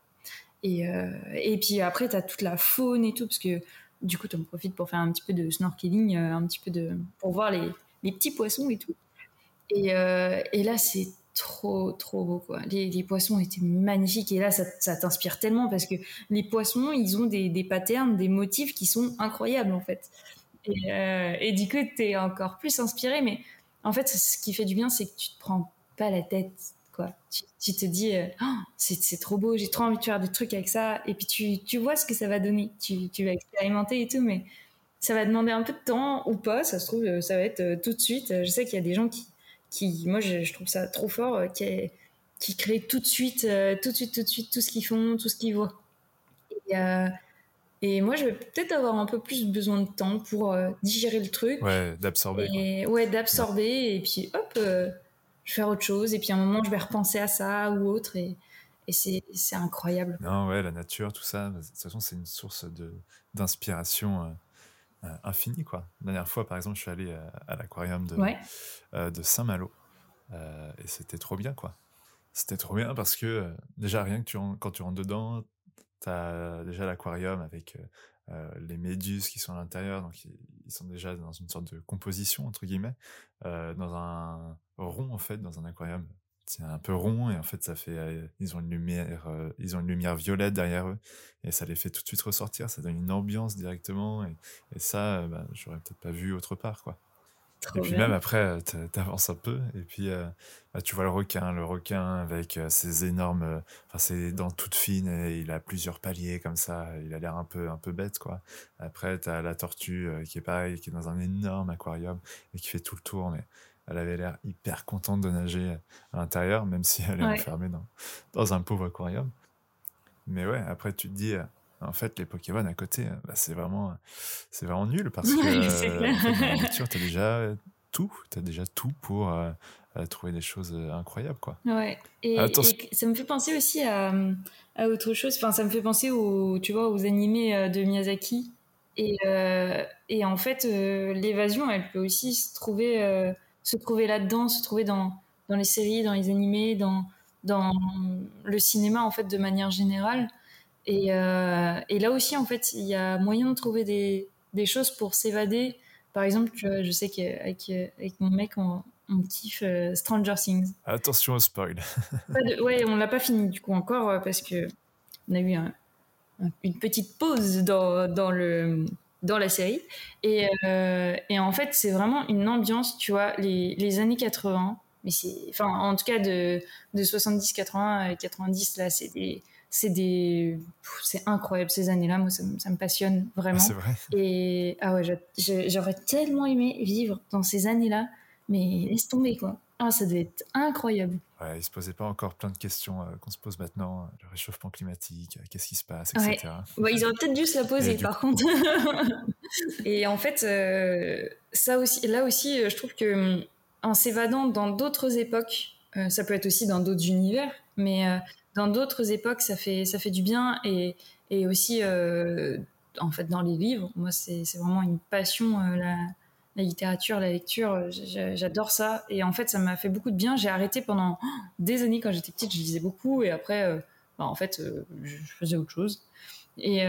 Et, et puis après, tu as toute la faune et tout, parce que du coup, tu en profites pour faire un petit peu de snorkeling, un petit peu de pour voir les, les petits poissons et tout. Et, et là, c'est trop, trop beau, quoi. Les, poissons étaient magnifiques. Et là, ça, t'inspire tellement parce que les poissons, ils ont des, des, patterns, des motifs qui sont incroyables, en fait. Et, euh, du coup, t'es encore plus inspiré. Mais en fait, ce qui fait du bien, c'est que tu te prends pas la tête, quoi. Tu, te dis, euh, oh, c'est trop beau, j'ai trop envie de faire des trucs avec ça. Et puis, tu, tu vois ce que ça va donner. Tu, tu vas expérimenter et tout, mais ça va demander un peu de temps ou pas. Ça se trouve, euh, ça va être tout de suite. Je sais qu'il y a des gens qui qui, moi, je, trouve ça trop fort, euh, qui, qui crée tout de suite, euh, tout de suite, tout de suite, tout ce qu'ils font, tout ce qu'ils voient. Et, euh, et, moi, je vais peut-être avoir un peu plus besoin de temps pour digérer le truc. Ouais, d'absorber. Ouais, d'absorber, et puis hop, je vais faire autre chose, et puis à un moment, je vais repenser à ça ou autre, et, et c'est incroyable. Non, ouais, la nature, tout ça, de toute façon, c'est une source d'inspiration euh, infini quoi. La dernière fois, par exemple, je suis allé euh, à, l'aquarium de, euh, de Saint-Malo et c'était trop bien, quoi. C'était trop bien parce que déjà rien que tu quand tu rentres dedans, tu as déjà l'aquarium avec les méduses qui sont à l'intérieur, donc ils, sont déjà dans une sorte de composition entre guillemets, dans un rond en fait, dans un aquarium c'est un peu rond et en fait ça fait euh, ils ont une lumière euh, ils ont une lumière violette derrière eux et ça les fait tout de suite ressortir ça donne une ambiance directement et, ça euh, bah, j'aurais peut-être pas vu autre part quoi. Et puis même après t'avances un peu et puis bah, tu vois le requin le requin avec ses énormes enfin ses dents toutes fines et il a plusieurs paliers comme ça il a l'air un peu un peu bête quoi. Après t'as la tortue qui est pareil qui est dans un énorme aquarium et qui fait tout le tour mais elle avait l'air hyper contente de nager à l'intérieur, même si elle est enfermée dans, dans un pauvre aquarium. Mais ouais, après tu te dis, euh, en fait, les Pokémon à côté, euh, bah, c'est vraiment, c'est vraiment nul parce que euh, tu as déjà tout, tu as déjà tout pour trouver des choses incroyables, quoi. Ouais. Et, ça me fait penser aussi à, à, autre chose. Enfin, ça me fait penser aux, tu vois, aux animés de Miyazaki. Et, et en fait, l'évasion, elle peut aussi se trouver se trouver là-dedans, se trouver dans, dans les séries, dans les animés, dans, dans le cinéma en fait de manière générale. Et, euh, et là aussi en fait il y a moyen de trouver des, des choses pour s'évader. Par exemple, je sais qu'avec avec mon mec on, on kiffe euh, Stranger Things. Attention au spoil. ouais, on l'a pas fini du coup encore euh, parce que on a eu une petite pause dans, dans le dans la série. Et, euh, et en fait, c'est vraiment une ambiance, tu vois, les, les années 80, mais c'est, enfin, en tout cas de, de 70, 80, 90, là, c'est des, c'est des, c'est incroyable ces années-là. Moi, ça, ça, me passionne vraiment. c'est vrai. Et ah ouais, j'aurais tellement aimé vivre dans ces années-là, mais laisse tomber quoi. Ah, ça devait être incroyable. Ouais, il se posait pas encore plein de questions euh, qu'on se pose maintenant. Le réchauffement climatique, euh, qu'est-ce qui se passe, etc. Ouais. ils auraient peut-être dû se la poser, par contre. et en fait, euh, ça aussi, là aussi, je trouve que en s'évadant dans d'autres époques, ça peut être aussi dans d'autres univers, mais dans d'autres époques, ça fait, ça fait du bien. Et, et aussi, en fait, dans les livres, moi, c'est vraiment une passion. la la littérature, la lecture, euh, j'adore ça. Et en fait, ça m'a fait beaucoup de bien. J'ai arrêté pendant des années quand j'étais petite, je lisais beaucoup. Et après, euh, bah, en fait, euh, je faisais autre chose. Et,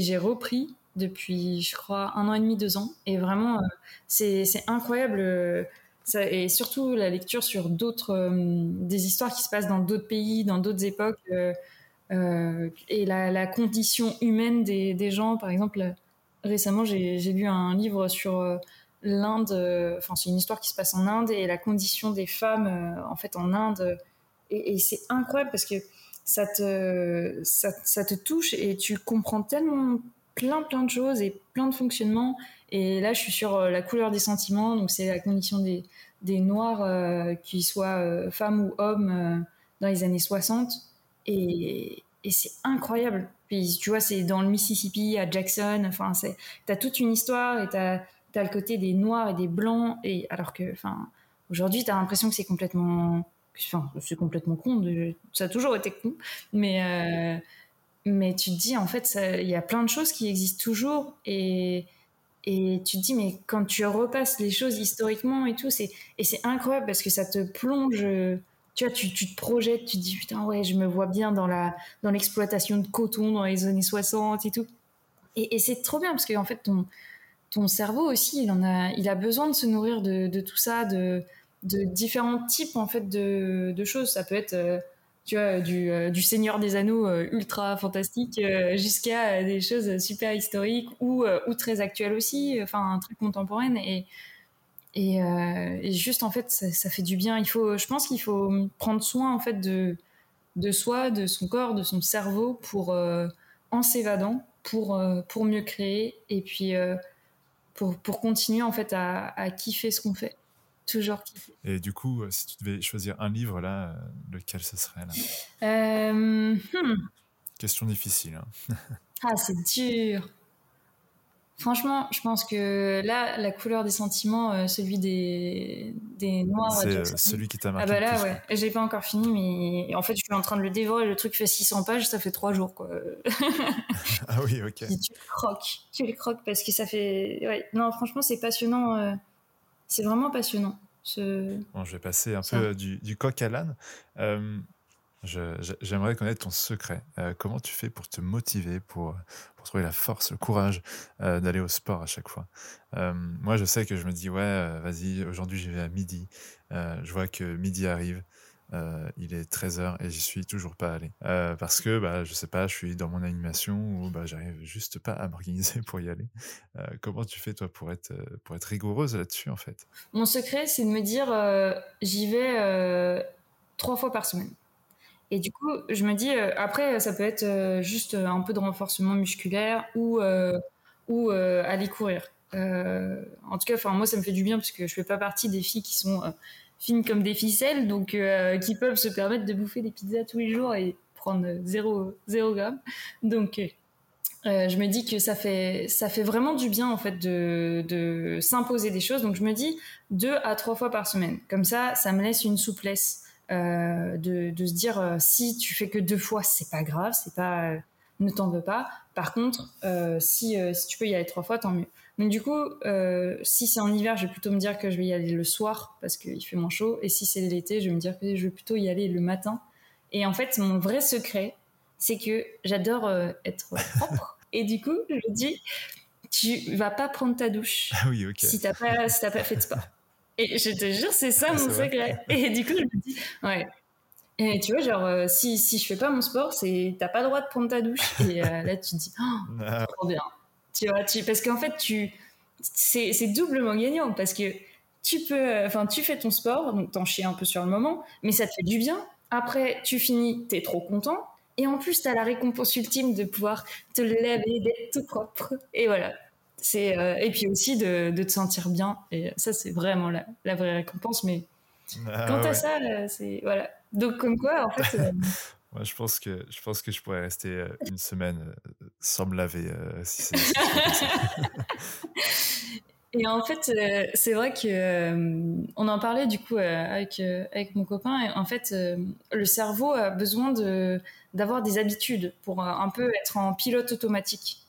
j'ai repris depuis, je crois, un an et demi, deux ans. Et vraiment, c'est incroyable. Et surtout la lecture sur d'autres, des histoires qui se passent dans d'autres pays, dans d'autres époques. et la, condition humaine des, gens. Par exemple, récemment, j'ai lu un livre sur l'Inde, euh, enfin c'est une histoire qui se passe en Inde et la condition des femmes euh, en fait en Inde et, c'est incroyable parce que ça te ça, te touche et tu comprends tellement plein plein de choses et plein de fonctionnements. Et là je suis sur euh, la couleur des sentiments donc c'est la condition des des noirs qu'ils soient femmes ou hommes dans les années 60 et, et c'est incroyable. Puis tu vois c'est dans le Mississippi à Jackson enfin c'est t'as toute une histoire et t'as t'as le côté des noirs et des blancs, et alors que, enfin, aujourd'hui, t'as l'impression que c'est complètement, enfin, c'est complètement con. ça a toujours été con, mais euh, mais tu te dis en fait, il y a plein de choses qui existent toujours, et et tu te dis mais quand tu repasses les choses historiquement et tout, c'est et c'est incroyable parce que ça te plonge. Tu vois, tu, tu, te projettes, tu te dis putain ouais, je me vois bien dans la dans l'exploitation de coton dans les années 60 et tout. Et, et c'est trop bien parce que en fait ton ton cerveau aussi, il, en a, il a besoin de se nourrir de, tout ça, de, de différents types en fait de, de choses. Ça peut être tu vois, du, du, Seigneur des Anneaux ultra fantastique jusqu'à des choses super historiques ou, ou très actuelles aussi, enfin très contemporaines. Et, et, et juste en fait, ça, ça, fait du bien. Il faut, je pense qu'il faut prendre soin en fait de, de soi, de son corps, de son cerveau pour en s'évadant, pour, pour mieux créer et puis pour, pour continuer en fait à, à kiffer ce qu'on fait toujours kiffer. Et du coup, si tu devais choisir un livre là, lequel ce serait là? Euh, hmm. Question difficile. Hein. ah, c'est dur. Franchement, je pense que là, la couleur des sentiments, euh, celui des, des noirs. C'est euh, celui qui t'a marqué. Ah bah là, ouais. J'ai pas encore fini, mais en fait, je suis en train de le dévorer. Le truc fait 600 pages, ça fait 3 jours, quoi. ah oui, ok. tu le croques. Tu le croques parce que ça fait. Ouais. Non, franchement, c'est passionnant. C'est vraiment passionnant. Bon, je vais passer un peu du, du, coq à l'âne. J'aimerais connaître ton secret. Euh, comment tu fais pour te motiver, pour, trouver la force, le courage euh, d'aller au sport à chaque fois? Euh, Moi, je sais que je me dis, ouais, vas-y, aujourd'hui, j'y vais à midi. je vois que midi arrive. Il est 13h et j'y suis toujours pas allé. Parce que, bah, je sais pas, je suis dans mon animation ou bah, j'arrive juste pas à m'organiser pour y aller. Comment tu fais, toi, pour être, pour être rigoureuse là-dessus, en fait? Mon secret, c'est de me dire, j'y vais trois fois par semaine. Et du coup, je me dis, après, ça peut être juste un peu de renforcement musculaire ou, aller courir. en tout cas, moi, ça me fait du bien parce que je fais pas partie des filles qui sont fines comme des ficelles, donc euh, qui peuvent se permettre de bouffer des pizzas tous les jours et prendre 0, 0 grammes. Donc, euh, je me dis que ça fait, ça fait vraiment du bien en fait de, de s'imposer des choses. Donc, je me dis deux à trois fois par semaine. Comme ça, ça me laisse une souplesse euh, de, de, se dire euh, si tu fais que deux fois, c'est pas grave, c'est pas, ne t'en veux pas. Par contre, si, si tu peux y aller trois fois, tant mieux. Donc du coup, euh, si c'est en hiver, je vais plutôt me dire que je vais y aller le soir parce qu'il fait moins chaud. Et si c'est l'été, je vais me dire que je vais plutôt y aller le matin. Et en fait, mon vrai secret, c'est que j'adore euh, être propre. et du coup, je dis, tu vas pas prendre ta douche ah si t'as pas, si pas fait de sport. Et je te jure, c'est ça mon secret. Et du coup, je me dis, ouais. Et tu vois, genre, euh, si, si je fais pas mon sport, c'est t'as pas le droit de prendre ta douche. Et là, tu te dis, oh, ah. trop bien. Tu vois, tu, parce qu'en fait, tu, c'est, c'est doublement gagnant parce que tu peux, enfin, tu fais ton sport, donc t'en chies un peu sur le moment, mais ça te fait du bien. Après, tu finis, t'es trop content. Et en plus, t'as la récompense ultime de pouvoir te laver, d'être tout propre. Et voilà. C'est, euh, et puis aussi de, de, te sentir bien. Et ça, c'est vraiment la, la vraie récompense. Mais ah, quant à ça, euh, c'est, voilà. Donc, comme quoi, en fait. Euh, Moi, je pense que je pense que je pourrais rester une semaine sans me laver euh, si c'est. Et en fait, c'est vrai que on en parlait du coup avec avec mon copain. Et en fait, le cerveau a besoin de d'avoir des habitudes pour un peu être en pilote automatique.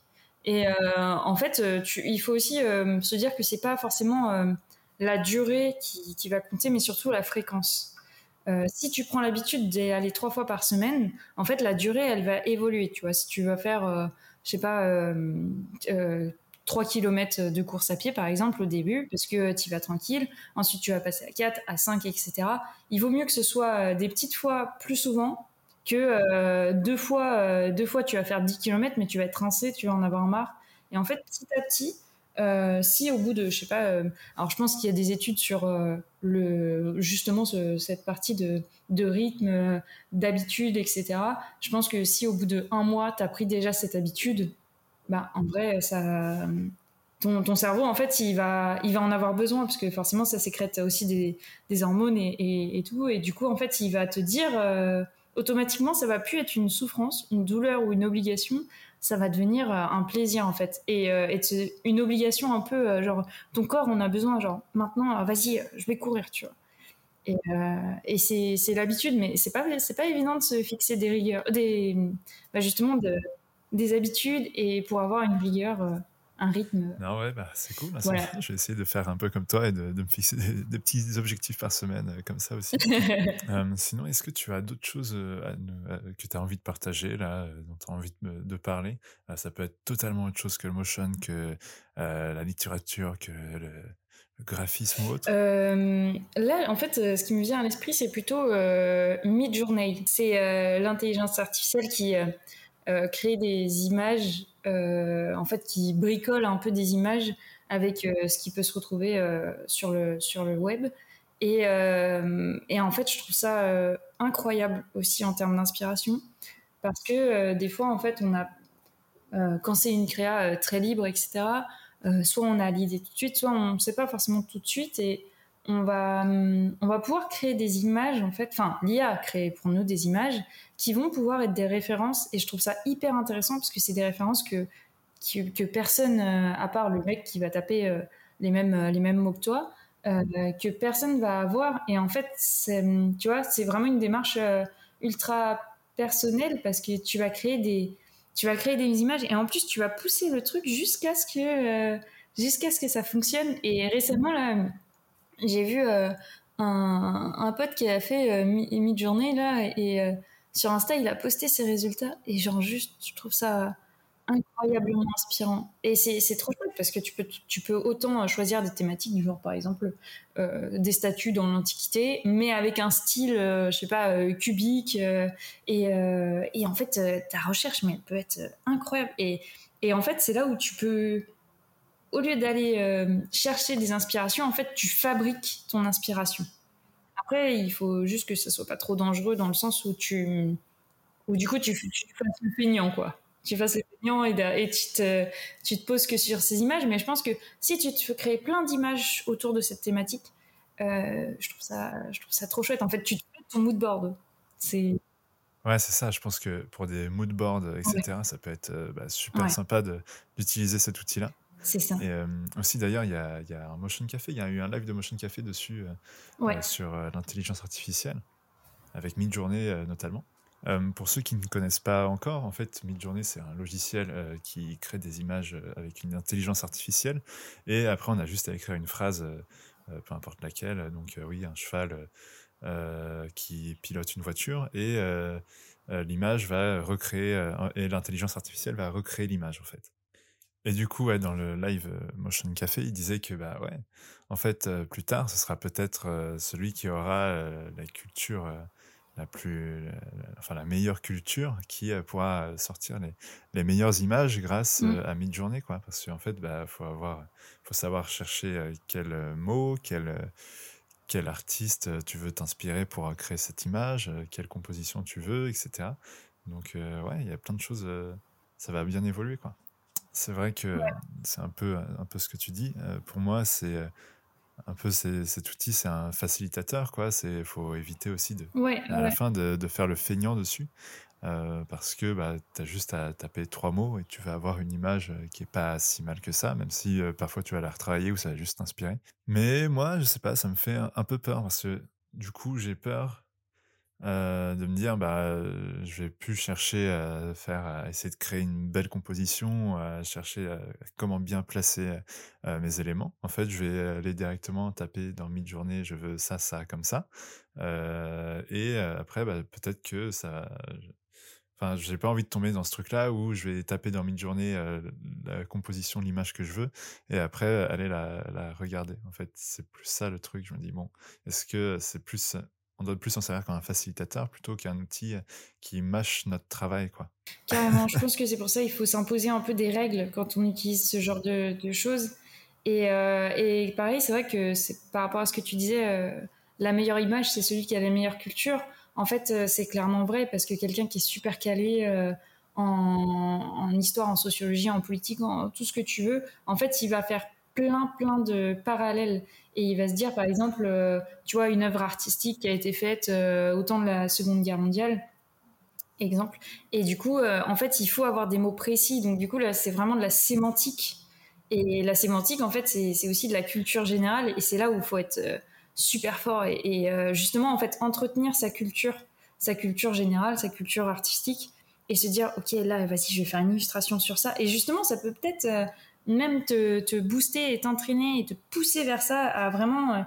Et en fait, tu, il faut aussi se dire que c'est pas forcément la durée qui, va compter, mais surtout la fréquence. Euh, si tu prends l'habitude d'y aller trois fois par semaine, en fait, la durée, elle va évoluer. Tu vois, si tu vas faire, euh, je sais pas, euh, 3 km de course à pied, par exemple, au début, parce que tu vas tranquille. Ensuite, tu vas passer à 4, à 5, etc. Il vaut mieux que ce soit des petites fois plus souvent que deux fois, deux fois, tu vas faire 10 km, mais tu vas être rincé, tu vas en avoir marre. Et en fait, petit à petit, euh, si au bout de, je sais pas, euh, alors je pense qu'il y a des études sur euh, le justement cette partie de, rythme, d'habitude, etc. Je pense que si au bout de un mois tu as pris déjà cette habitude, bah en vrai ça, ton, cerveau en fait il va, il va en avoir besoin parce que forcément ça sécrète aussi des, hormones et, tout et du coup en fait il va te dire automatiquement ça va plus être une souffrance, une douleur ou une obligation. Ça va devenir euh, un plaisir en fait. Et, euh, une obligation un peu euh, genre ton corps on a besoin genre maintenant vas-y je vais courir tu vois. Et, c'est l'habitude mais c'est pas c'est pas évident de se fixer des rigueurs des bah justement de, des habitudes et pour avoir une rigueur un rythme. Non, ouais, bah, c'est cool. Je vais essayer de faire un peu comme toi et de, de me fixer des, petits objectifs par semaine, euh, comme ça aussi. euh, sinon, est-ce que tu as d'autres choses euh, que tu as envie de partager, là, euh, dont tu as envie de, de parler? Ça peut être totalement autre chose que le motion, que la littérature, que le, graphisme ou autre Là, en fait, ce qui me vient à l'esprit, c'est plutôt Midjourney. C'est l'intelligence artificielle qui crée des images, en fait, qui bricole un peu des images avec ce qui peut se retrouver sur, le, sur le web. Et, et, en fait, je trouve ça incroyable aussi en termes d'inspiration parce que des fois, en fait, on a euh, quand c'est une créa euh, très libre, etc., euh, soit on a l'idée tout de suite, soit on ne sait pas forcément tout de suite on va, on va pouvoir créer des images, en fait, enfin, l'IA crée pour nous des images qui vont pouvoir être des références et je trouve ça hyper intéressant parce que c'est des références que, que, personne, à part le mec qui va taper les, mêmes, les mêmes mots que toi, que personne va avoir. Et en fait, tu vois, c'est vraiment une démarche ultra personnelle parce que tu vas créer des, tu vas créer des images et en plus tu vas pousser le truc jusqu'à ce que euh, jusqu'à ce que ça fonctionne. Et récemment là, j'ai vu euh, un, pote qui a fait euh, mid-journée là et sur Insta il a posté ses résultats et genre juste je trouve ça incroyablement inspirant. Et c'est trop chouette parce que tu peux, tu peux autant choisir des thématiques du genre, par exemple, euh, des statues dans l'Antiquité, mais avec un style, euh, je sais pas, euh, cubique. Et, et, en fait, ta recherche, mais elle peut être incroyable. Et, et en fait, c'est là où tu peux, au lieu d'aller chercher des inspirations, en fait, tu fabriques ton inspiration. Après, il faut juste que ça soit pas trop dangereux dans le sens où tu, où du coup, tu, tu fasses le feignant, quoi tu fasses les peignants et, et, tu, te, tu te poses que sur ces images. Mais je pense que si tu te créer plein d'images autour de cette thématique, euh, je, trouve ça, je trouve ça trop chouette. En fait, tu te fais ton mood board. C'est. Ouais, c'est ça. Je pense que pour des mood boards, etc., ça peut être euh, bah, super sympa d'utiliser cet outil-là. C'est ça. Et euh, aussi, d'ailleurs, il y a, y a, un Motion Café. Il y a eu un live de Motion Café dessus, sur l'intelligence artificielle, avec Midjourney notamment. Euh, pour ceux qui ne connaissent pas encore, en fait, Midjourney, c'est un logiciel euh, qui crée des images euh, avec une intelligence artificielle. Et après, on a juste à écrire une phrase, peu importe laquelle. Donc, oui, un cheval qui pilote une voiture. Et l'image va recréer, et l'intelligence artificielle va recréer l'image, en fait. Et du coup, ouais, dans le live Motion Café, il disait que, bah ouais, en fait, plus tard, ce sera peut-être celui qui aura la culture la plus, enfin la meilleure culture qui euh, pourra sortir les, les meilleures images grâce mmh. euh, à Midjourney, quoi. Parce qu'en fait, bah, faut avoir, faut savoir chercher euh, quel mot, quel, quel artiste tu veux t'inspirer pour créer cette image, quelle composition tu veux, etc. Donc, ouais, il y a plein de choses. ça va bien évoluer, quoi. C'est vrai que c'est un peu, un peu ce que tu dis. pour moi, c'est un peu cet outil, c'est un facilitateur, quoi. C'est faut éviter aussi de, à la fin de, faire le feignant dessus, euh, parce que bah, tu as juste à taper trois mots et tu vas avoir une image euh, qui est pas si mal que ça, même si euh, parfois tu vas la retravailler ou ça va juste t'inspirer. Mais moi, je sais pas, ça me fait un peu peur parce que du coup, j'ai peur euh, de me dire bah je vais plus chercher à faire à essayer de créer une belle composition à chercher comment bien placer mes éléments en fait je vais aller directement taper dans mid-journée je veux ça ça comme ça euh, et après bah, peut-être que ça Enfin, j'ai pas envie de tomber dans ce truc-là où je vais taper dans mid-journée la composition, l'image que je veux, et après aller la, la regarder. En fait, c'est plus ça le truc. Je me dis bon, est-ce que c'est plus on doit plus s'en servir comme un facilitateur plutôt qu'un outil qui mâche notre travail. Quoi. Carrément, je pense que c'est pour ça qu'il faut s'imposer un peu des règles quand on utilise ce genre de, choses. Et, euh, et pareil, c'est vrai que par rapport à ce que tu disais, euh, la meilleure image, c'est celui qui a la meilleure culture. En fait, euh, c'est clairement vrai parce que quelqu'un qui est super calé en, en, histoire, en sociologie, en politique, en tout ce que tu veux, en fait, il va faire plein, plein de parallèles. Et il va se dire, par exemple, euh, tu vois, une œuvre artistique qui a été faite euh, au temps de la Seconde Guerre mondiale, exemple. Et du coup, euh, en fait, il faut avoir des mots précis. Donc, du coup, là, c'est vraiment de la sémantique. Et la sémantique, en fait, c'est aussi de la culture générale. Et c'est là où il faut être super fort. Et, et justement, en fait, entretenir sa culture, sa culture générale, sa culture artistique. Et se dire, OK, là, vas-y, je vais faire une illustration sur ça. Et justement, ça peut peut-être même te, booster et t'entraîner et te pousser vers ça, à vraiment euh,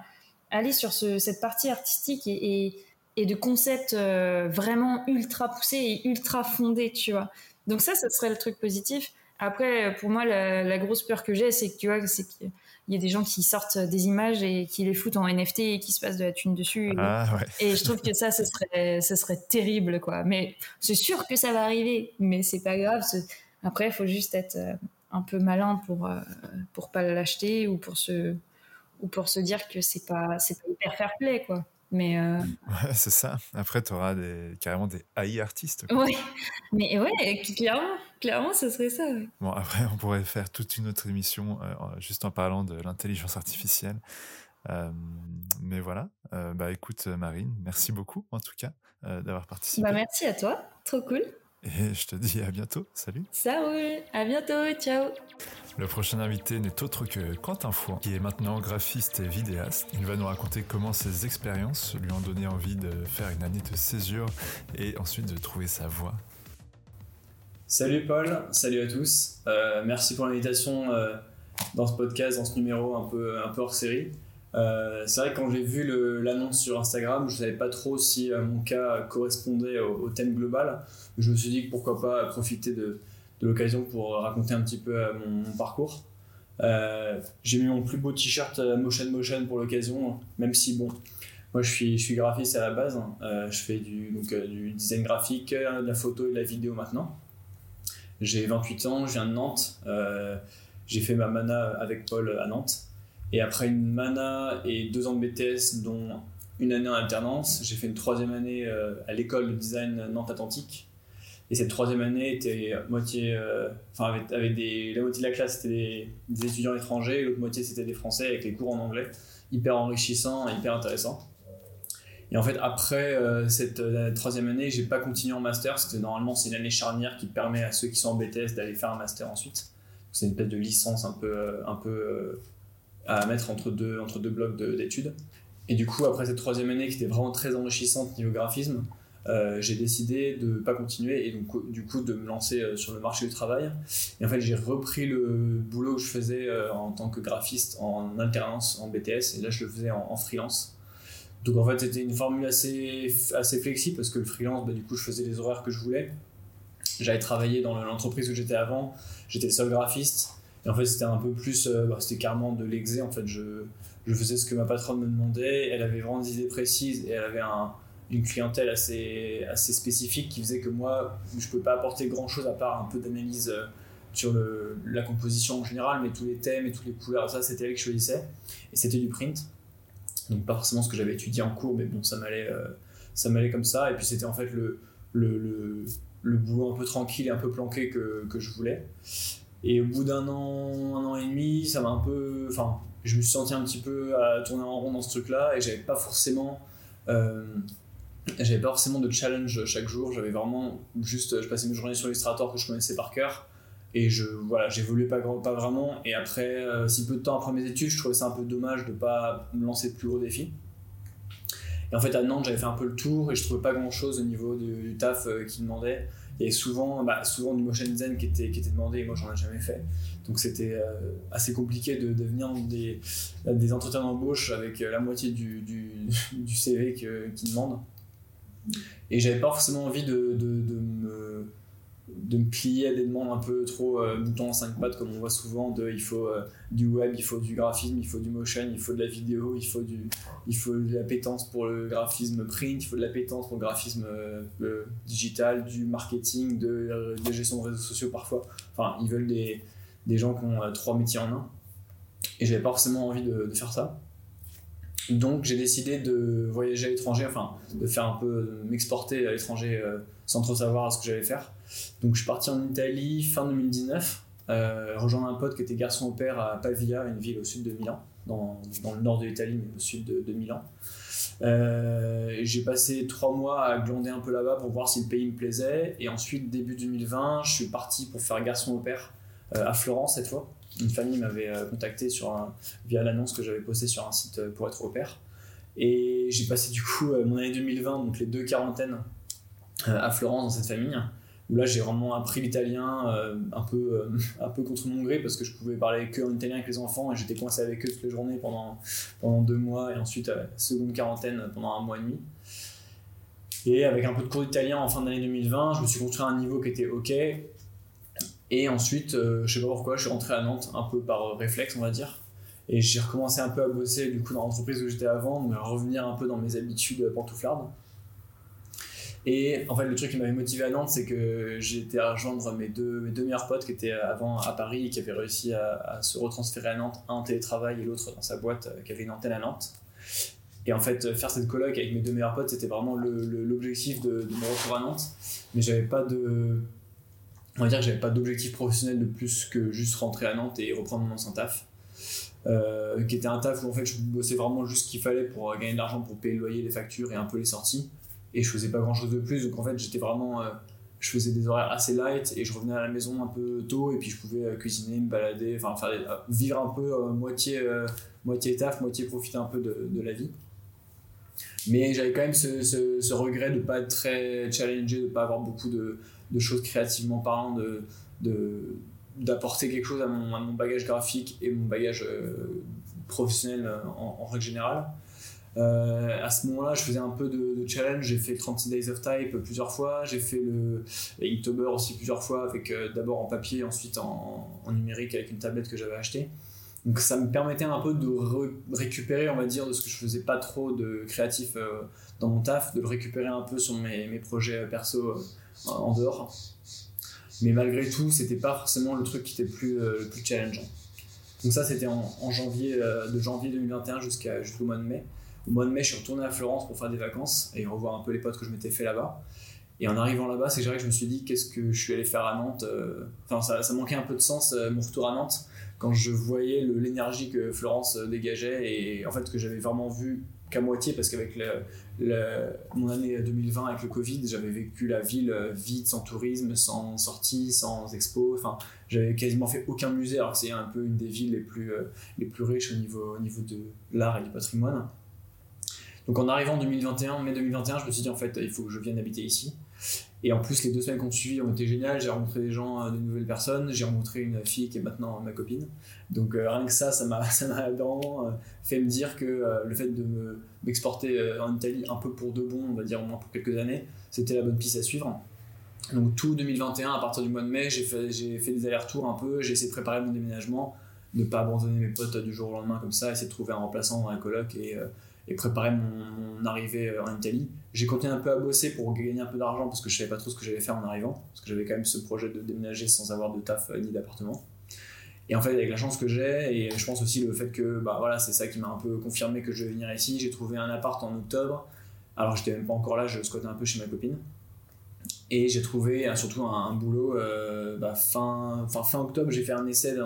aller sur cette partie artistique et, de concepts euh, vraiment ultra poussés et ultra fondés, tu vois. Donc ça, ça serait le truc positif. Après, pour moi, la, grosse peur que j'ai, c'est que tu vois, c'est il y a des gens qui sortent des images et qui les foutent en NFT et qui se passent de la thune dessus. Et, Ah ouais. et je trouve que ça, ce serait, ce serait terrible, quoi. Mais c'est sûr que ça va arriver, mais c'est pas grave. Après, il faut juste être euh, un peu malin pour euh, pour pas l'acheter ou pour se ou pour se dire que c'est pas c'est pas hyper fair play, quoi. Mais euh, Ouais, c'est ça. Après, tu auras des, carrément des AI artistes. quoi. ouais, mais ouais, clairement, clairement, ce serait ça. ouais. Bon, après, on pourrait faire toute une autre émission euh, juste en parlant de l'intelligence artificielle. Euh, mais voilà. Bah écoute, Marine, merci beaucoup en tout cas d'avoir participé. Bah merci à toi, trop cool. Et je te dis à bientôt. Salut. Ça roule, à bientôt, ciao. Le prochain invité n'est autre que Quentin Foy, qui est maintenant graphiste et vidéaste. Il va nous raconter comment ses expériences lui ont donné envie de faire une année de césure et ensuite de trouver sa voie. Salut Paul, salut à tous. Euh, merci pour l'invitation euh, dans ce podcast, dans ce numéro un peu, un peu hors série. Euh, c'est vrai que quand j'ai vu l'annonce sur Instagram, je savais pas trop si euh, mon cas correspondait au, thème global. Je me suis dit que pourquoi pas profiter de, l'occasion pour raconter un petit peu euh, mon, parcours. J'ai mis mon plus beau t-shirt Motion Motion pour l'occasion, même si bon, moi je suis, graphiste à la base. hein. Je fais du, design graphique, de la photo et de la vidéo maintenant. J'ai 28 ans, je viens de Nantes. J'ai fait ma mana avec Paul à Nantes. Et après une mana et deux ans de BTS, dont une année en alternance, j'ai fait une troisième année euh, à l'école de design Nantes Atlantique. Et cette troisième année était moitié, euh, enfin avec, avec des, la moitié de la classe c'était des, étudiants étrangers, l'autre moitié c'était des Français avec les cours en anglais, hyper enrichissant, hyper intéressant. Et en fait, après euh, cette troisième année, j'ai pas continué en master. C'était normalement c'est une année charnière qui permet à ceux qui sont en BTS d'aller faire un master ensuite. C'est une espèce de licence un peu, un peu à mettre entre deux, entre deux blocs de- d'études. Et du coup, après cette troisième année qui était vraiment très enrichissante niveau graphisme, euh, j'ai décidé de pas continuer et donc du coup de me lancer euh, sur le marché du travail. Et en fait, j'ai repris le boulot que je faisais euh, en tant que graphiste en alternance en BTS et là je le faisais en, en freelance. Donc en fait, c'était une formule assez, assez flexible parce que le freelance, bah, du coup, je faisais les horaires que je voulais. J'avais travaillé dans l'entreprise où j'étais avant, j'étais seul graphiste. Et en fait, c'était un peu plus, euh, bah, c'était carrément de l'exé. En fait, je, je faisais ce que ma patronne me demandait. Elle avait vraiment des idées précises et elle avait un, une clientèle assez, assez spécifique qui faisait que moi, je ne pouvais pas apporter grand chose à part un peu d'analyse euh, sur le, la composition en général, mais tous les thèmes et toutes les couleurs, ça, c'était elle qui choisissait. Et c'était du print. Donc, pas forcément ce que j'avais étudié en cours, mais bon, ça m'allait, euh, ça m'allait comme ça. Et puis, c'était en fait le, le, le, le boulot un peu tranquille et un peu planqué que, que je voulais. Et au bout d'un an, un an et demi, ça m'a un peu. Enfin, je me suis senti un petit peu à tourner en rond dans ce truc-là et j'avais pas forcément. euh, j'avais pas forcément de challenge chaque jour, j'avais vraiment juste. Je passais mes journées sur Illustrator que je connaissais par cœur et je voilà, j'évoluais pas, pas vraiment. Et après, euh, si peu de temps après mes études, je trouvais ça un peu dommage de pas me lancer de plus gros défis. Et en fait, à Nantes, j'avais fait un peu le tour et je trouvais pas grand chose au niveau du, du taf euh, qui demandait. Avait souvent, bah, souvent du motion design qui était, qui était demandé et moi j'en ai jamais fait. Donc c'était euh, assez compliqué de, de venir des, des entretiens d'embauche avec euh, la moitié du, du, CV qu'ils demandent. Et j'avais pas forcément envie de, de, de me, de me plier à des demandes un peu trop euh, mouton en 5 pattes comme on voit souvent de il faut euh, du web, il faut du graphisme, il faut du motion, il faut de la vidéo, il faut, il faut de l'appétence pour le graphisme print, il faut de l'appétence pour le graphisme euh, euh, digital, du marketing, de, euh, de gestion de réseaux sociaux parfois. Enfin, ils veulent des, des gens qui ont euh, trois métiers en un. Et j'avais pas forcément envie de, faire ça. Donc j'ai décidé de voyager à l'étranger, enfin de faire un peu, m'exporter à l'étranger euh, sans trop savoir ce que j'allais faire. Donc je suis parti en Italie fin 2019, euh, rejoindre un pote qui était garçon au père à Pavia, une ville au sud de Milan, dans, dans le nord de l'Italie mais au sud de, Milan. Euh, j'ai passé trois mois à glander un peu là-bas pour voir si le pays me plaisait. Et ensuite, début 2020, je suis parti pour faire garçon au père euh, à Florence cette fois. Une famille m'avait euh, contacté sur via l'annonce que j'avais postée sur un site pour être au père. Et j'ai passé du coup mon année 2020, donc les deux quarantaines à Florence dans cette famille, où là j'ai vraiment appris l'italien euh, un, peu, euh, un peu contre mon gré parce que je pouvais parler que en italien avec les enfants et j'étais coincé avec eux toute la journée pendant, pendant deux mois et ensuite euh, seconde quarantaine pendant un mois et demi. Et avec un peu de cours d'italien en fin d'année 2020, je me suis construit un niveau qui était ok. Et ensuite, euh, je sais pas pourquoi, je suis rentré à Nantes un peu par réflexe, on va dire. Et j'ai recommencé un peu à bosser du coup dans l'entreprise où j'étais avant, me revenir un peu dans mes habitudes pantouflardes. Et en fait, le truc qui m'avait motivé à Nantes, c'est que j'ai été à rejoindre mes deux, meilleurs potes qui étaient avant à Paris et qui avaient réussi à, se retransférer à Nantes, un en télétravail et l'autre dans sa boîte euh, qui avait une antenne à Nantes. Et en fait, faire cette coloc avec mes deux meilleurs potes, c'était vraiment l'objectif de, mon retour à Nantes. Mais j'avais pas de. On va dire que j'avais pas d'objectif professionnel de plus que juste rentrer à Nantes et reprendre mon ancien taf. Euh, qui était un taf où en fait je bossais vraiment juste ce qu'il fallait pour gagner de l'argent pour payer le loyer, les factures et un peu les sorties et je faisais pas grand chose de plus. Donc en fait j'étais vraiment euh, je faisais des horaires assez light et je revenais à la maison un peu tôt et puis je pouvais euh, cuisiner me balader enfin euh, vivre un peu moitié moitié taf moitié profiter un peu de, de la vie. Mais j'avais quand même ce, ce, regret de pas être très challengé de pas avoir beaucoup de, de choses créativement parlant de, de d'apporter quelque chose à mon, mon, bagage graphique et mon bagage professionnel en, règle générale euh, à ce moment-là, je faisais un peu de, challenge. J'ai fait 30 Days of Type plusieurs fois. J'ai fait le Inktober aussi plusieurs fois, avec euh, d'abord en papier, ensuite en, numérique avec une tablette que j'avais achetée. Donc ça me permettait un peu de récupérer, on va dire, de ce que je faisais pas trop de créatif euh, dans mon taf, de le récupérer un peu sur mes, projets perso en dehors. Mais malgré tout, c'était pas forcément le truc qui était le plus, le plus challengeant. Donc ça, c'était en, janvier, de janvier 2021 jusqu'à jusqu'au mois de mai. Au mois de mai, je suis retourné à Florence pour faire des vacances et revoir un peu les potes que je m'étais fait là-bas. Et en arrivant là-bas, c'est vrai que je me suis dit qu'est-ce que je suis allé faire à Nantes. Euh, enfin, ça, ça, manquait un peu de sens euh, mon retour à Nantes quand je voyais l'énergie que Florence euh, dégageait et en fait que j'avais vraiment vu qu'à moitié parce qu'avec mon année 2020 avec le Covid, j'avais vécu la ville vide, sans tourisme, sans sortie, sans expo. Enfin, j'avais quasiment fait aucun musée alors que c'est un peu une des villes les plus, les plus riches au niveau, au niveau de l'art et du patrimoine. Donc en arrivant en 2021, mai 2021, je me suis dit en fait il faut que je vienne habiter ici. Et en plus les deux semaines qu'on suivi ont été géniales, j'ai rencontré des gens, euh, de nouvelles personnes, j'ai rencontré une fille qui est maintenant ma copine. Donc euh, rien que ça, ça m'a vraiment euh, fait me dire que le fait de m'exporter en Italie un peu pour de bon, on va dire au moins pour quelques années, c'était la bonne piste à suivre. Donc tout 2021, à partir du mois de mai, j'ai fait, fait des allers-retours un peu, j'ai essayé de préparer mon déménagement, ne pas abandonner mes potes du jour au lendemain comme ça, essayer de trouver un remplaçant dans un coloc et et préparer mon, arrivée euh, en Italie. J'ai continué un peu à bosser pour gagner un peu d'argent parce que je savais pas trop ce que j'allais faire en arrivant, parce que j'avais quand même ce projet de déménager sans avoir de taf euh, ni d'appartement. Et en fait, avec la chance que j'ai, et je pense aussi le fait que bah, voilà, c'est ça qui m'a un peu confirmé que je vais venir ici, j'ai trouvé un appart en octobre. Alors j'étais même pas encore là, je squattais un peu chez ma copine. Et j'ai trouvé euh, surtout un, boulot bah, fin, fin, octobre, j'ai fait un essai,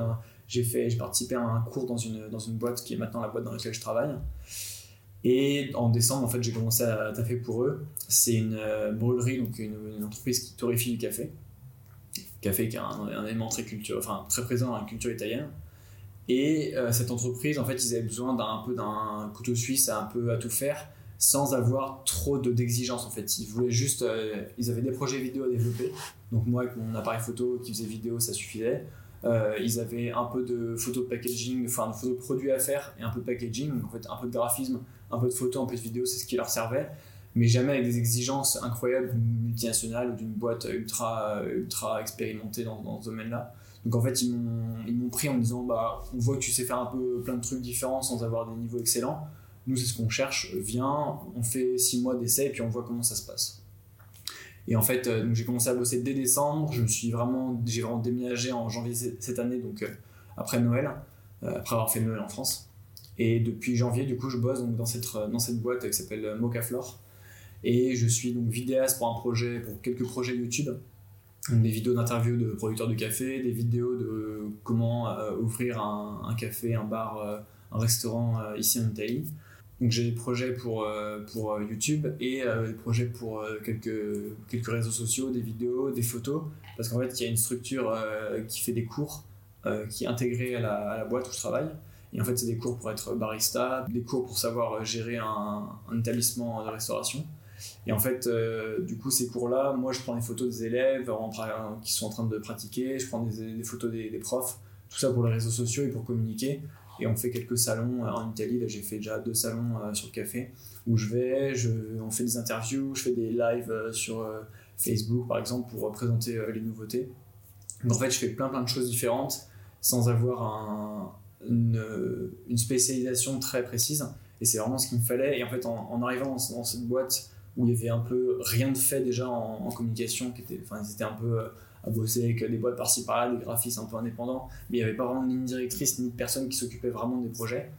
j'ai participé à un cours dans une, dans une boîte qui est maintenant la boîte dans laquelle je travaille. Et en décembre, en fait, j'ai commencé à taffer pour eux. C'est une euh, brûlerie, donc une, entreprise qui torréfie du café. Café qui est un, élément très, culture, enfin, très présent dans la culture italienne. Et euh, cette entreprise, en fait, ils avaient besoin d'un peu d'un couteau suisse à un peu à tout faire, sans avoir trop d'exigences. en fait, ils voulaient juste, euh, ils avaient des projets vidéo à développer. Donc moi, avec mon appareil photo qui faisait vidéo, ça suffisait. ils avaient un peu de photo de packaging, enfin de photo de produits à faire et un peu de packaging, en fait un peu de graphisme un peu de photos, un peu de vidéos, c'est ce qui leur servait, mais jamais avec des exigences incroyables d'une multinationale ou d'une boîte ultra, ultra expérimentée dans, dans ce domaine-là. Donc en fait, ils m'ont pris en me disant bah, on voit que tu sais faire un peu plein de trucs différents sans avoir des niveaux excellents. Nous, c'est ce qu'on cherche. Viens, on fait six mois d'essai et puis on voit comment ça se passe. Et en fait, euh, j'ai commencé à bosser dès décembre. Je suis vraiment, j'ai vraiment déménagé en janvier cette année, donc euh, après Noël, euh, après avoir fait Noël en France. Et depuis janvier, du coup, je bosse donc dans, cette, dans cette boîte qui s'appelle Mocaflore. Et je suis donc vidéaste pour un projet, pour quelques projets YouTube. des vidéos d'interviews de producteurs de café, des vidéos de comment euh, ouvrir un, café, un bar, euh, un restaurant euh, ici en Italie. Donc j'ai des projets pour, pour YouTube et des projets pour quelques, quelques réseaux sociaux, des vidéos, des photos. Parce qu'en fait, il y a une structure qui fait des cours qui est intégrée à la, à la boîte où je travaille. Et en fait, c'est des cours pour être barista, des cours pour savoir gérer un, établissement de restauration. Et en fait, euh, du coup, ces cours-là, moi, je prends des photos des élèves qui sont en train de pratiquer, je prends des, photos des, profs, tout ça pour les réseaux sociaux et pour communiquer. Et on fait quelques salons euh, en Italie. Là, j'ai fait déjà deux salons euh, sur le café où je vais, on fait des interviews, je fais des lives sur Facebook, par exemple, pour présenter les nouveautés. Donc, en fait, je fais plein plein de choses différentes sans avoir un, une, spécialisation très précise. Et c'est vraiment ce qu'il me fallait. Et en fait, en, arrivant dans, cette boîte où il y avait un peu rien de fait déjà en, communication, qui était, enfin, ils étaient un peu à bosser avec des boîtes par-ci par-là, des graphistes un peu indépendants, mais il n'y avait pas vraiment de ligne directrice ni de personne qui s'occupait vraiment des projets.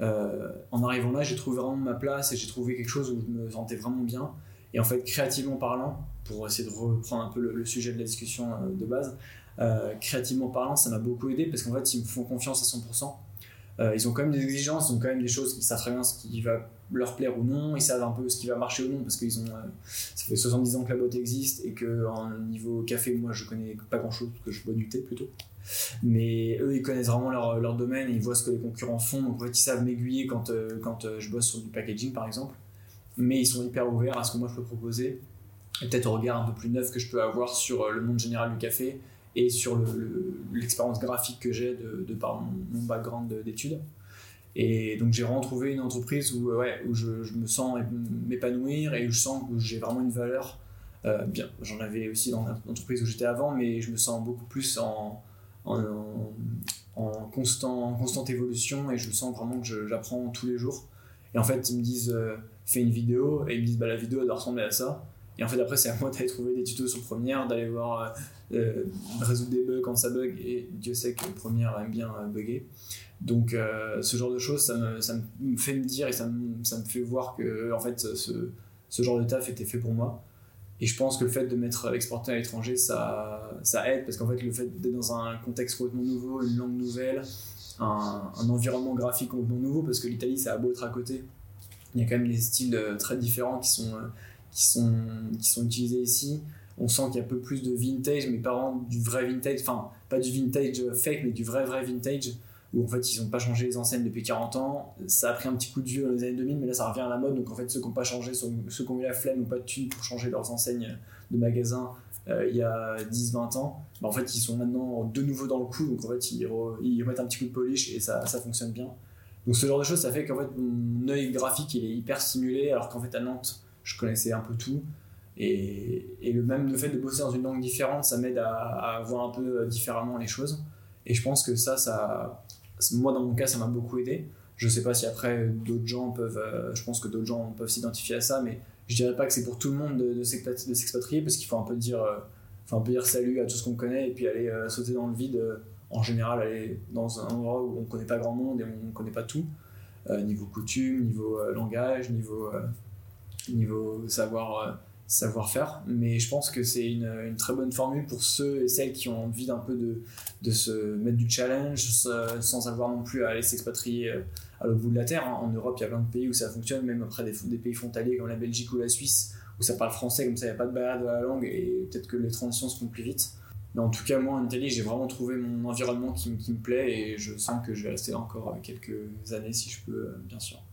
Euh, en arrivant là, j'ai trouvé vraiment ma place et j'ai trouvé quelque chose où je me sentais vraiment bien. Et en fait, créativement parlant, pour essayer de reprendre un peu le, sujet de la discussion euh, de base, euh, créativement parlant, ça m'a beaucoup aidé parce qu'en fait, ils me font confiance à 100%. ils ont quand même des exigences, ils ont quand même des choses qui savent très bien ce qui va leur plaire ou non, ils savent un peu ce qui va marcher ou non parce qu'ils ont ça fait 70 ans que la boîte existe et que niveau café moi je connais pas grand chose parce que je bois du thé plutôt mais eux, ils connaissent vraiment leur, leur domaine, ils voient ce que les concurrents font, donc en fait, ils savent m'aiguiller quand, euh, quand euh, je bosse sur du packaging, par exemple. Mais ils sont hyper ouverts à ce que moi je peux proposer, et peut-être au regard un peu plus neuf que je peux avoir sur euh, le monde général du café et sur l'expérience graphique que j'ai de, par mon, background d'études. Et donc j'ai vraiment trouvé une entreprise où, ouais, où je, me sens m'épanouir et où je sens que j'ai vraiment une valeur. bien, j'en avais aussi dans l'entreprise où j'étais avant, mais je me sens beaucoup plus en, en, en, constant, constante évolution et je sens vraiment que j'apprends tous les jours. Et en fait, ils me disent euh, fais une vidéo et ils me disent bah, la vidéo doit ressembler à ça. Et en fait, après, c'est à moi d'aller trouver des tutos sur Première, d'aller voir euh, euh, résoudre des bugs quand ça bug. Et Dieu sait que Première aime bien bugger. Donc, ce genre de choses, ça me, ça me, fait me dire et ça me, ça me fait voir que en fait, ce, ce genre de taf était fait pour moi. Et je pense que le fait de m'être exporté à l'étranger, ça, ça aide parce qu'en fait, le fait d'être dans un contexte complètement nouveau, une langue nouvelle, un, un environnement graphique complètement nouveau, parce que l'Italie, ça a beau être à côté, il y a quand même des styles euh, très différents qui sont, euh, qui sont, qui sont utilisés ici. On sent qu'il y a un peu plus de vintage, mais pas du vrai vintage, enfin, pas du vintage fake, mais du vrai, vrai vintage où en fait ils n'ont pas changé les enseignes depuis 40 ans. Ça a pris un petit coup de vieux dans les années 2000, mais là ça revient à la mode. Donc en fait, ceux qui n'ont pas changé, ceux qui ont eu la flemme ou pas de thunes pour changer leurs enseignes de magasins euh, il y a 10-20 ans, bah, en fait ils sont maintenant de nouveau dans le coup. Donc en fait, ils, remettent un petit coup de polish et ça, ça fonctionne bien. Donc ce genre de choses, ça fait qu'en fait mon œil graphique il est hyper stimulé, alors qu'en fait à Nantes, je connaissais un peu tout. Et, et, le même le fait de bosser dans une langue différente, ça m'aide à, voir un peu différemment les choses. Et je pense que ça, ça, moi, dans mon cas, ça m'a beaucoup aidé. Je sais pas si après d'autres gens peuvent, euh, je pense que d'autres gens peuvent s'identifier à ça, mais je dirais pas que c'est pour tout le monde de, s'expatrier parce qu'il faut un peu dire, euh, un peu dire salut à tout ce qu'on connaît et puis aller euh, sauter dans le vide. en général, aller dans un endroit où on connaît pas grand monde et on connaît pas tout, niveau coutume, niveau langage, niveau, niveau savoir savoir-faire. Mais je pense que c'est une, très bonne formule pour ceux et celles qui ont envie d'un peu de, de, se mettre du challenge sans avoir non plus à aller s'expatrier euh, à l'autre bout de la terre. Hein. En Europe, il y a plein de pays où ça fonctionne, même après des, pays frontaliers comme la Belgique ou la Suisse, où ça parle français, comme ça, il n'y a pas de barrière de la langue et peut-être que les transitions se font plus vite. Mais en tout cas, moi en Italie, j'ai vraiment trouvé mon environnement qui, qui me plaît et je sens que je vais rester là encore quelques années si je peux, euh, bien sûr.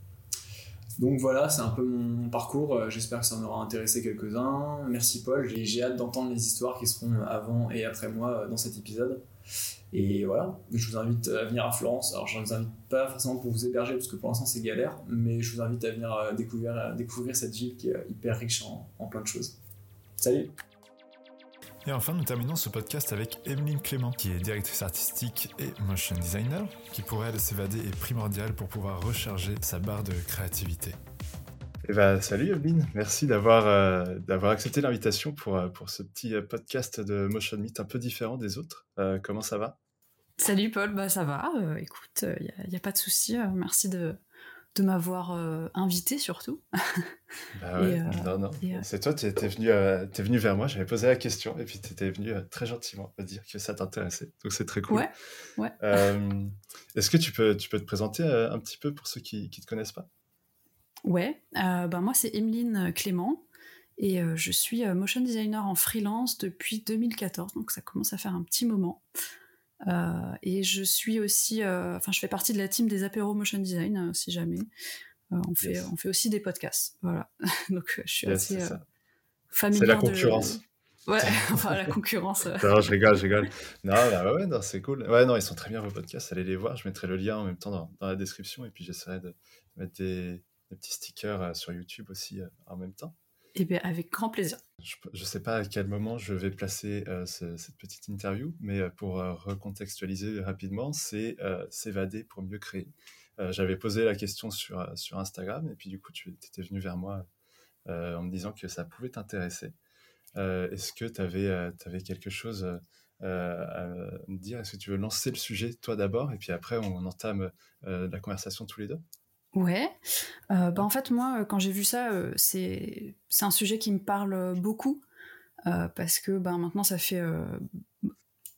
Donc voilà, c'est un peu mon parcours. Euh, j'espère que ça en aura intéressé quelques-uns. Merci Paul. J'ai hâte d'entendre les histoires qui seront avant et après moi euh, dans cet épisode. Et voilà, je vous invite à venir à Florence. Alors je ne vous invite pas forcément pour vous héberger parce que pour l'instant c'est galère, mais je vous invite à venir euh, découvrir, découvrir cette ville qui est hyper riche en, en plein de choses. Salut et enfin, nous terminons ce podcast avec Emeline Clément, qui est directrice artistique et motion designer, qui pour elle s'évader est primordial pour pouvoir recharger sa barre de créativité. Eh ben, salut Emeline, merci d'avoir euh, d'avoir accepté l'invitation pour, euh, pour ce petit euh, podcast de Motion Meet un peu différent des autres. comment ça va? Salut Paul, bah ça va, écoute, il n'y a, a, pas de souci, merci de, de m'avoir euh, invité surtout. Bah ouais, euh, non, non. Euh, c'est toi, tu es, venu, es venu vers moi, j'avais posé la question et puis tu étais venu très gentiment me dire que ça t'intéressait. Donc c'est très cool. Ouais, ouais. Est-ce que tu peux, tu peux te présenter un petit peu pour ceux qui ne te connaissent pas? Ouais, bah moi c'est Emeline Clément et je suis motion designer en freelance depuis 2014, donc ça commence à faire un petit moment. Euh, et je suis aussi, euh, enfin, je fais partie de la team des apéros motion design, euh, si jamais. on fait, on fait aussi des podcasts, voilà. Donc, je suis assez familière. C'est la concurrence. Ouais, enfin la concurrence. non, je rigole, je rigole. Non, bah ouais, non, c'est cool. Ouais, non, ils sont très bien vos podcasts. Allez les voir. Je mettrai le lien en même temps dans, dans la description et puis j'essaierai de mettre des, des, petits stickers sur YouTube aussi en même temps. Eh bien, avec grand plaisir. Je ne sais pas à quel moment je vais placer cette petite interview, mais pour recontextualiser rapidement, c'est s'évader pour mieux créer. J'avais posé la question sur, Instagram, et puis du coup, tu étais venu vers moi en me disant que ça pouvait t'intéresser. Est-ce que tu avais, avais, quelque chose euh, à me dire? Est-ce que tu veux lancer le sujet toi d'abord et puis après on entame euh, la conversation tous les deux? Ouais. Euh, bah en fait, moi, quand j'ai vu ça, c'est c'est un sujet qui me parle beaucoup parce que bah, maintenant, ça fait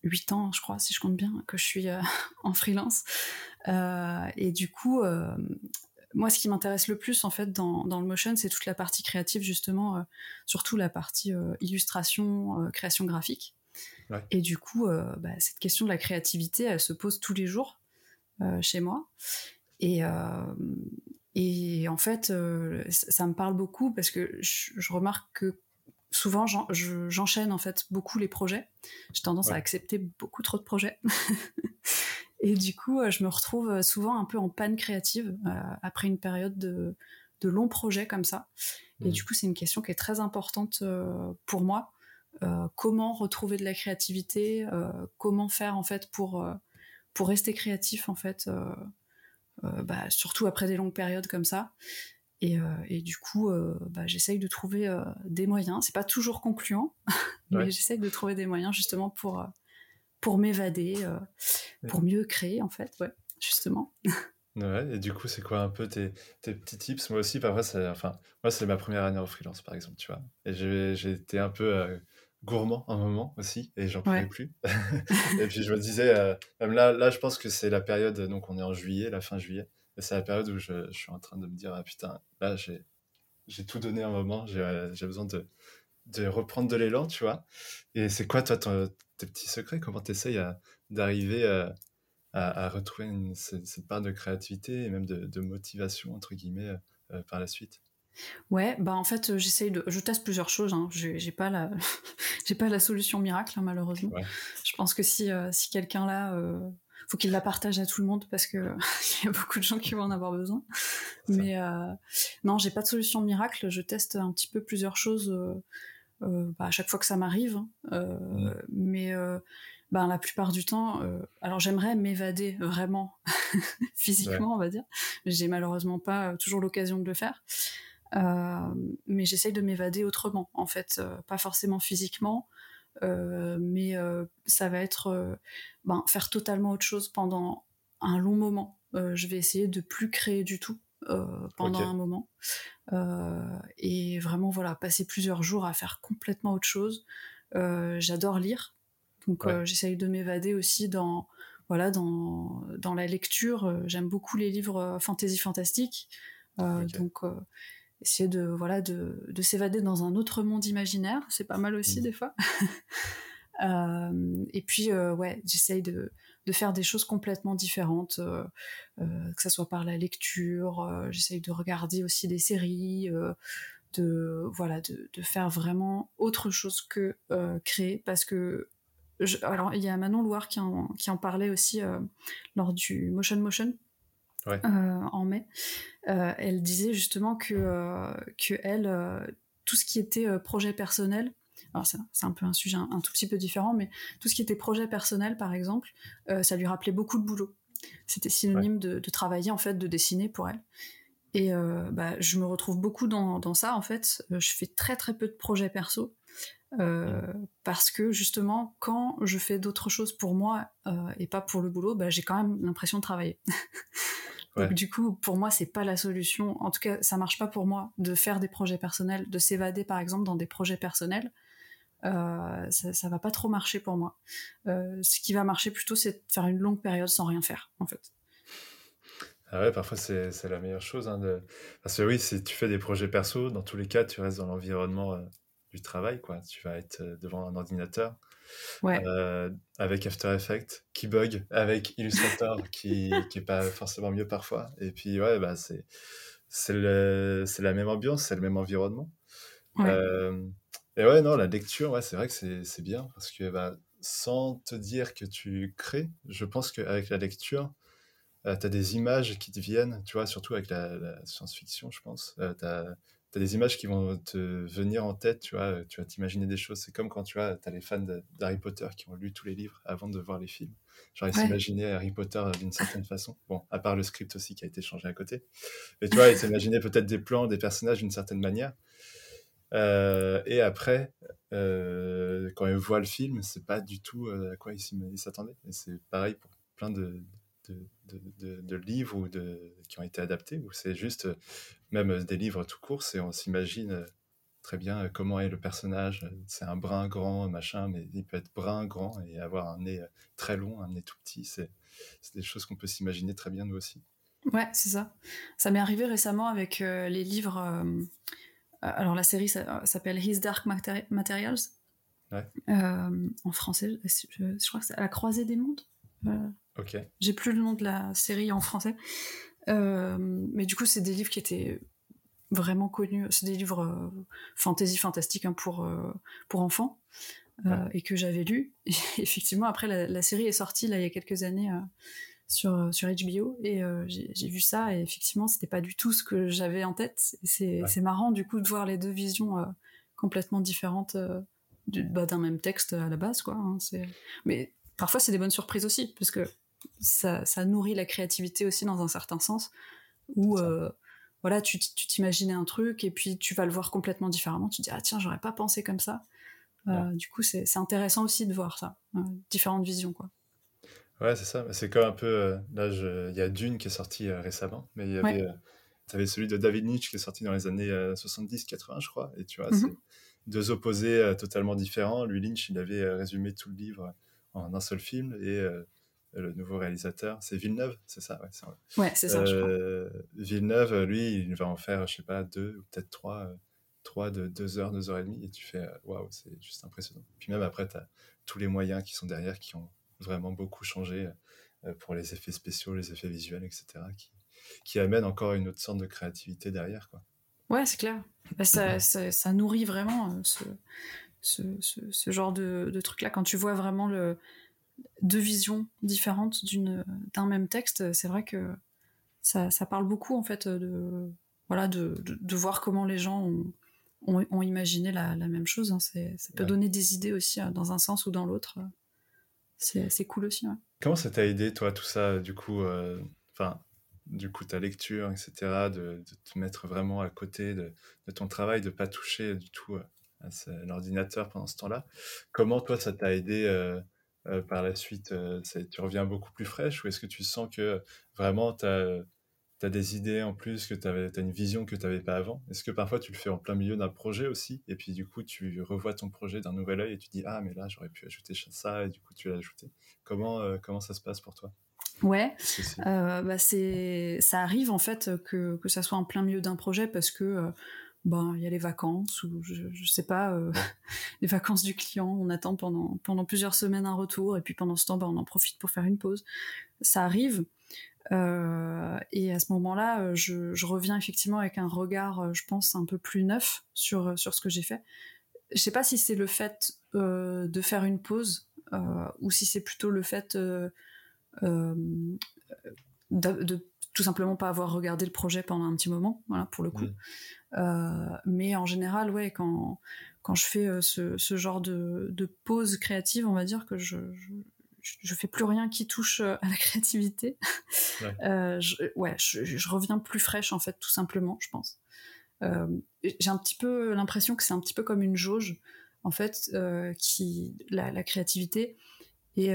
8 ans, je crois, si je compte bien, que je suis en freelance. et du coup, moi, ce qui m'intéresse le plus, en fait, dans, dans le motion, c'est toute la partie créative, justement, surtout la partie illustration, création graphique. Et du coup, euh, bah, cette question de la créativité, elle se pose tous les jours euh, chez moi. Et, euh, et en fait, ça me parle beaucoup parce que je, remarque que souvent j'enchaîne en fait beaucoup les projets. J'ai tendance à accepter beaucoup trop de projets. et du coup, je me retrouve souvent un peu en panne créative après une période de, de longs projets comme ça. Et mmh. du coup, c'est une question qui est très importante pour moi euh, comment retrouver de la créativité, euh, comment faire en fait pour euh, pour rester créatif en fait, bah, surtout après des longues périodes comme ça. Et, et, du coup, bah, j'essaye de trouver des moyens. C'est pas toujours concluant, mais j'essaye de trouver des moyens justement pour, pour m'évader, pour mieux créer en fait, ouais, justement. Ouais, et du coup, c'est quoi un peu tes, tes petits tips? Moi aussi, parfois, c'est, enfin, moi, c'est ma première année en freelance, par exemple, tu vois. Et j'ai, j'ai été un peu gourmand un moment aussi et j'en pouvais plus. et puis je me disais, euh, même là, là, je pense que c'est la période, donc on est en juillet, la fin juillet, et c'est la période où je, je, suis en train de me dire, ah putain, là j'ai, j'ai tout donné un moment, j'ai, euh, j'ai besoin de, de reprendre de l'élan, tu vois. Et c'est quoi toi tes petits secrets? Comment tu essayes d'arriver euh, à, à, retrouver une, cette, part de créativité et même de, de motivation, entre guillemets, par la suite? Ouais, bah en fait, j'essaye de, je teste plusieurs choses. Hein. J'ai pas la, j'ai pas la solution miracle hein, malheureusement. Je pense que si euh, si quelqu'un là, euh, faut qu'il la partage à tout le monde parce que il y a beaucoup de gens qui vont en avoir besoin. Mais euh, non, j'ai pas de solution miracle. Je teste un petit peu plusieurs choses euh, bah, à chaque fois que ça m'arrive. Hein. Mais ben, la plupart du temps, alors j'aimerais m'évader vraiment physiquement, on va dire. J'ai malheureusement pas toujours l'occasion de le faire. Euh, mais j'essaye de m'évader autrement, en fait, euh, pas forcément physiquement, euh, mais ça va être ben, faire totalement autre chose pendant un long moment. je vais essayer de plus créer du tout pendant un moment. et vraiment, voilà, passer plusieurs jours à faire complètement autre chose. J'adore lire, donc j'essaye de m'évader aussi dans, voilà, dans, dans la lecture. J'aime beaucoup les livres fantasy fantastique. Donc essayer de voilà de, de s'évader dans un autre monde imaginaire. C'est pas mal aussi mmh. des fois. Euh, et puis euh, ouais j'essaye de, de faire des choses complètement différentes euh, que ça soit par la lecture j'essaye de regarder aussi des séries de voilà de, de, faire vraiment autre chose que créer. Parce que alors il y a Manon Loire qui en, qui en parlait aussi lors du Motion Motion euh, en mai, euh, elle disait justement que, euh, que elle, tout ce qui était projet personnel, alors c'est un peu un sujet un, tout petit peu différent, mais tout ce qui était projet personnel, par exemple, ça lui rappelait beaucoup de boulot. C'était synonyme de, travailler, en fait, de dessiner pour elle. Et bah, je me retrouve beaucoup dans, dans, ça, en fait. je fais très très peu de projets perso. parce que justement, quand je fais d'autres choses pour moi et pas pour le boulot, bah, j'ai quand même l'impression de travailler. Donc du coup, pour moi, c'est pas la solution. En tout cas, ça marche pas pour moi de faire des projets personnels, de s'évader par exemple dans des projets personnels. Euh, ça, ça va pas trop marcher pour moi. Euh, ce qui va marcher plutôt, c'est de faire une longue période sans rien faire, en fait. Ah ouais, parfois c'est la meilleure chose. Hein, Parce que oui, si tu fais des projets perso, dans tous les cas, tu restes dans l'environnement euh, du travail. Quoi. Tu vas être devant un ordinateur. Euh, avec After Effects qui bug, avec Illustrator qui, qui est pas forcément mieux parfois. Et puis, ouais, bah, c'est, c'est, la même ambiance, c'est le même environnement. Euh, et ouais, non, la lecture, ouais, c'est vrai que c'est, c'est bien parce que bah, sans te dire que tu crées, je pense qu'avec la lecture, euh, tu as des images qui te viennent, tu vois, surtout avec la, science-fiction, je pense. tu as as des images qui vont te venir en tête, tu vois, tu vas t'imaginer des choses. C'est comme quand tu vois, as les fans d'Harry Potter qui ont lu tous les livres avant de voir les films. Genre, ils s'imaginaient Harry Potter d'une certaine façon. Bon, à part le script aussi qui a été changé à côté. Mais tu vois, ils s'imaginaient peut-être des plans, des personnages d'une certaine manière. Euh, et après, euh, quand ils voient le film, c'est pas du tout euh, à quoi ils s'attendaient. Et c'est pareil pour plein de, de, de, livres ou de, qui ont été adaptés, où c'est juste, même des livres tout court, et on s'imagine très bien comment est le personnage. C'est un brun grand, machin, mais il peut être brun, grand et avoir un nez très long, un nez tout petit. C'est des choses qu'on peut s'imaginer très bien nous aussi. Ouais, c'est ça. Ça m'est arrivé récemment avec les livres euh, alors la série s'appelle His Dark Materials. Euh, en français, je, crois que c'est À la croisée des mondes. Euh, ok. J'ai plus le nom de la série en français. mais du coup, c'est des livres qui étaient vraiment connus. C'est des livres fantasy fantastique hein, pour, pour enfants. et que j'avais lu. effectivement, après, la, la, série est sortie là, il y a quelques années sur, euh, sur HBO et euh, j'ai vu ça et effectivement c'était pas du tout ce que j'avais en tête. C'est marrant du coup de voir les deux visions euh, complètement différentes bah, d'un même texte à la base quoi. Hein, mais parfois c'est des bonnes surprises aussi parce que ça, ça, nourrit la créativité aussi dans un certain sens où voilà tu t'imaginais un truc et puis tu vas le voir complètement différemment. Tu dis ah tiens j'aurais pas pensé comme ça. Du coup c'est intéressant aussi de voir ça, différentes visions quoi. Ouais, c'est ça. C'est comme un peu. Euh, là, il y a Dune qui est sorti euh, récemment, mais il y avait, euh, celui de David Nietzsche qui est sorti dans les années 70-80, je crois. Et tu vois, c'est mmh deux opposés totalement différents. Lui, Lynch, il avait résumé tout le livre en un seul film. Et le nouveau réalisateur, c'est Villeneuve, c'est ça Ouais, c'est ça. Villeneuve, lui, il va en faire, je sais pas, deux ou peut-être trois, trois de deux heures, deux heures et demie. Et tu fais, waouh, c'est juste impressionnant. Puis même après, tu as tous les moyens qui sont derrière qui ont vraiment beaucoup changé euh, pour les effets spéciaux, les effets visuels, etc., qui, qui amènent encore une autre sorte de créativité derrière. Quoi. Ouais, c'est clair. Bah, ça, ça, nourrit vraiment euh, ce, ce, ce, genre de, de truc-là. Quand tu vois vraiment le, deux visions différentes d'un même texte, c'est vrai que ça, ça, parle beaucoup en fait de, voilà, de, de, voir comment les gens ont, ont, imaginé la, la, même chose. Hein. Ça peut donner des idées aussi euh, dans un sens ou dans l'autre c'est cool aussi. Comment ça t'a aidé, toi, tout ça, du coup, euh, du coup, ta lecture, etc., de, de, te mettre vraiment à côté de, de, ton travail, de pas toucher du tout euh, à l'ordinateur pendant ce temps-là? Comment, toi, ça t'a aidé euh, par la suite Tu reviens beaucoup plus fraîche ou est-ce que tu sens que vraiment tu as des idées en plus, que tu as une vision que tu n'avais pas avant? Est-ce que parfois tu le fais en plein milieu d'un projet aussi Et puis du coup, tu revois ton projet d'un nouvel œil et tu dis Ah, mais là, j'aurais pu ajouter ça et du coup, tu l'as ajouté? Comment, euh, comment ça se passe pour toi? Ouais, euh, bah c'est, ça arrive en fait que, que ça soit en plein milieu d'un projet parce que euh, ben il y a les vacances ou je, je sais pas les vacances du client, on attend pendant pendant plusieurs semaines un retour et puis pendant ce temps ben, on en profite pour faire une pause. Ça arrive. Euh, et à ce moment-là, euh, je, reviens effectivement avec un regard, euh, je pense, un peu plus neuf sur, sur ce que j'ai fait. Je sais pas si c'est le fait de faire une pause ou si c'est plutôt le fait de, tout simplement pas avoir regardé le projet pendant un petit moment, voilà, pour le coup. mais en général, ouais, quand, quand je fais ce, ce genre de, de, pause créative, on va dire que je, je, fais plus rien qui touche euh, à la créativité. Ouais, euh, je, ouais je, reviens plus fraîche en fait, tout simplement, je pense. Euh, j'ai un petit peu l'impression que c'est un petit peu comme une jauge, en fait, qui la, créativité. Et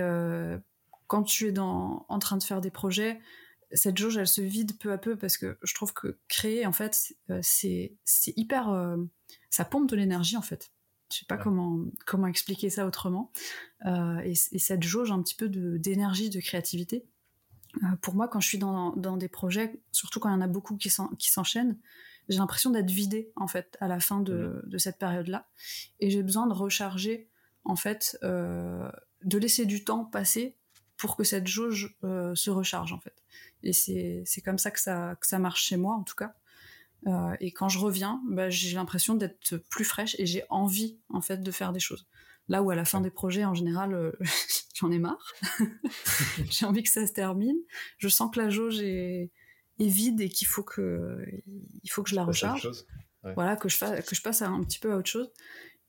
quand tu es dans, en train de faire des projets, cette jauge, elle se vide peu à peu parce que je trouve que créer, en fait, c'est hyper. ça pompe de l'énergie, en fait. Je sais pas comment comment expliquer ça autrement. Euh, et, cette jauge un petit peu d'énergie, de, créativité. Euh, pour moi, quand je suis dans, dans, des projets, surtout quand il y en a beaucoup qui s'enchaînent, j'ai l'impression d'être vidée en fait à la fin de, de cette période-là, et j'ai besoin de recharger en fait, euh, de laisser du temps passer pour que cette jauge se recharge en fait. Et c'est comme ça que ça que ça marche chez moi en tout cas. Euh, et quand je reviens, bah, j'ai l'impression d'être plus fraîche et j'ai envie en fait de faire des choses. Là où à la fin des projets, en général, euh, j'en ai marre. j'ai envie que ça se termine. Je sens que la jauge est, est vide et qu'il faut que il faut que je la recharge. voilà, que je, fasse, que je passe un petit peu à autre chose.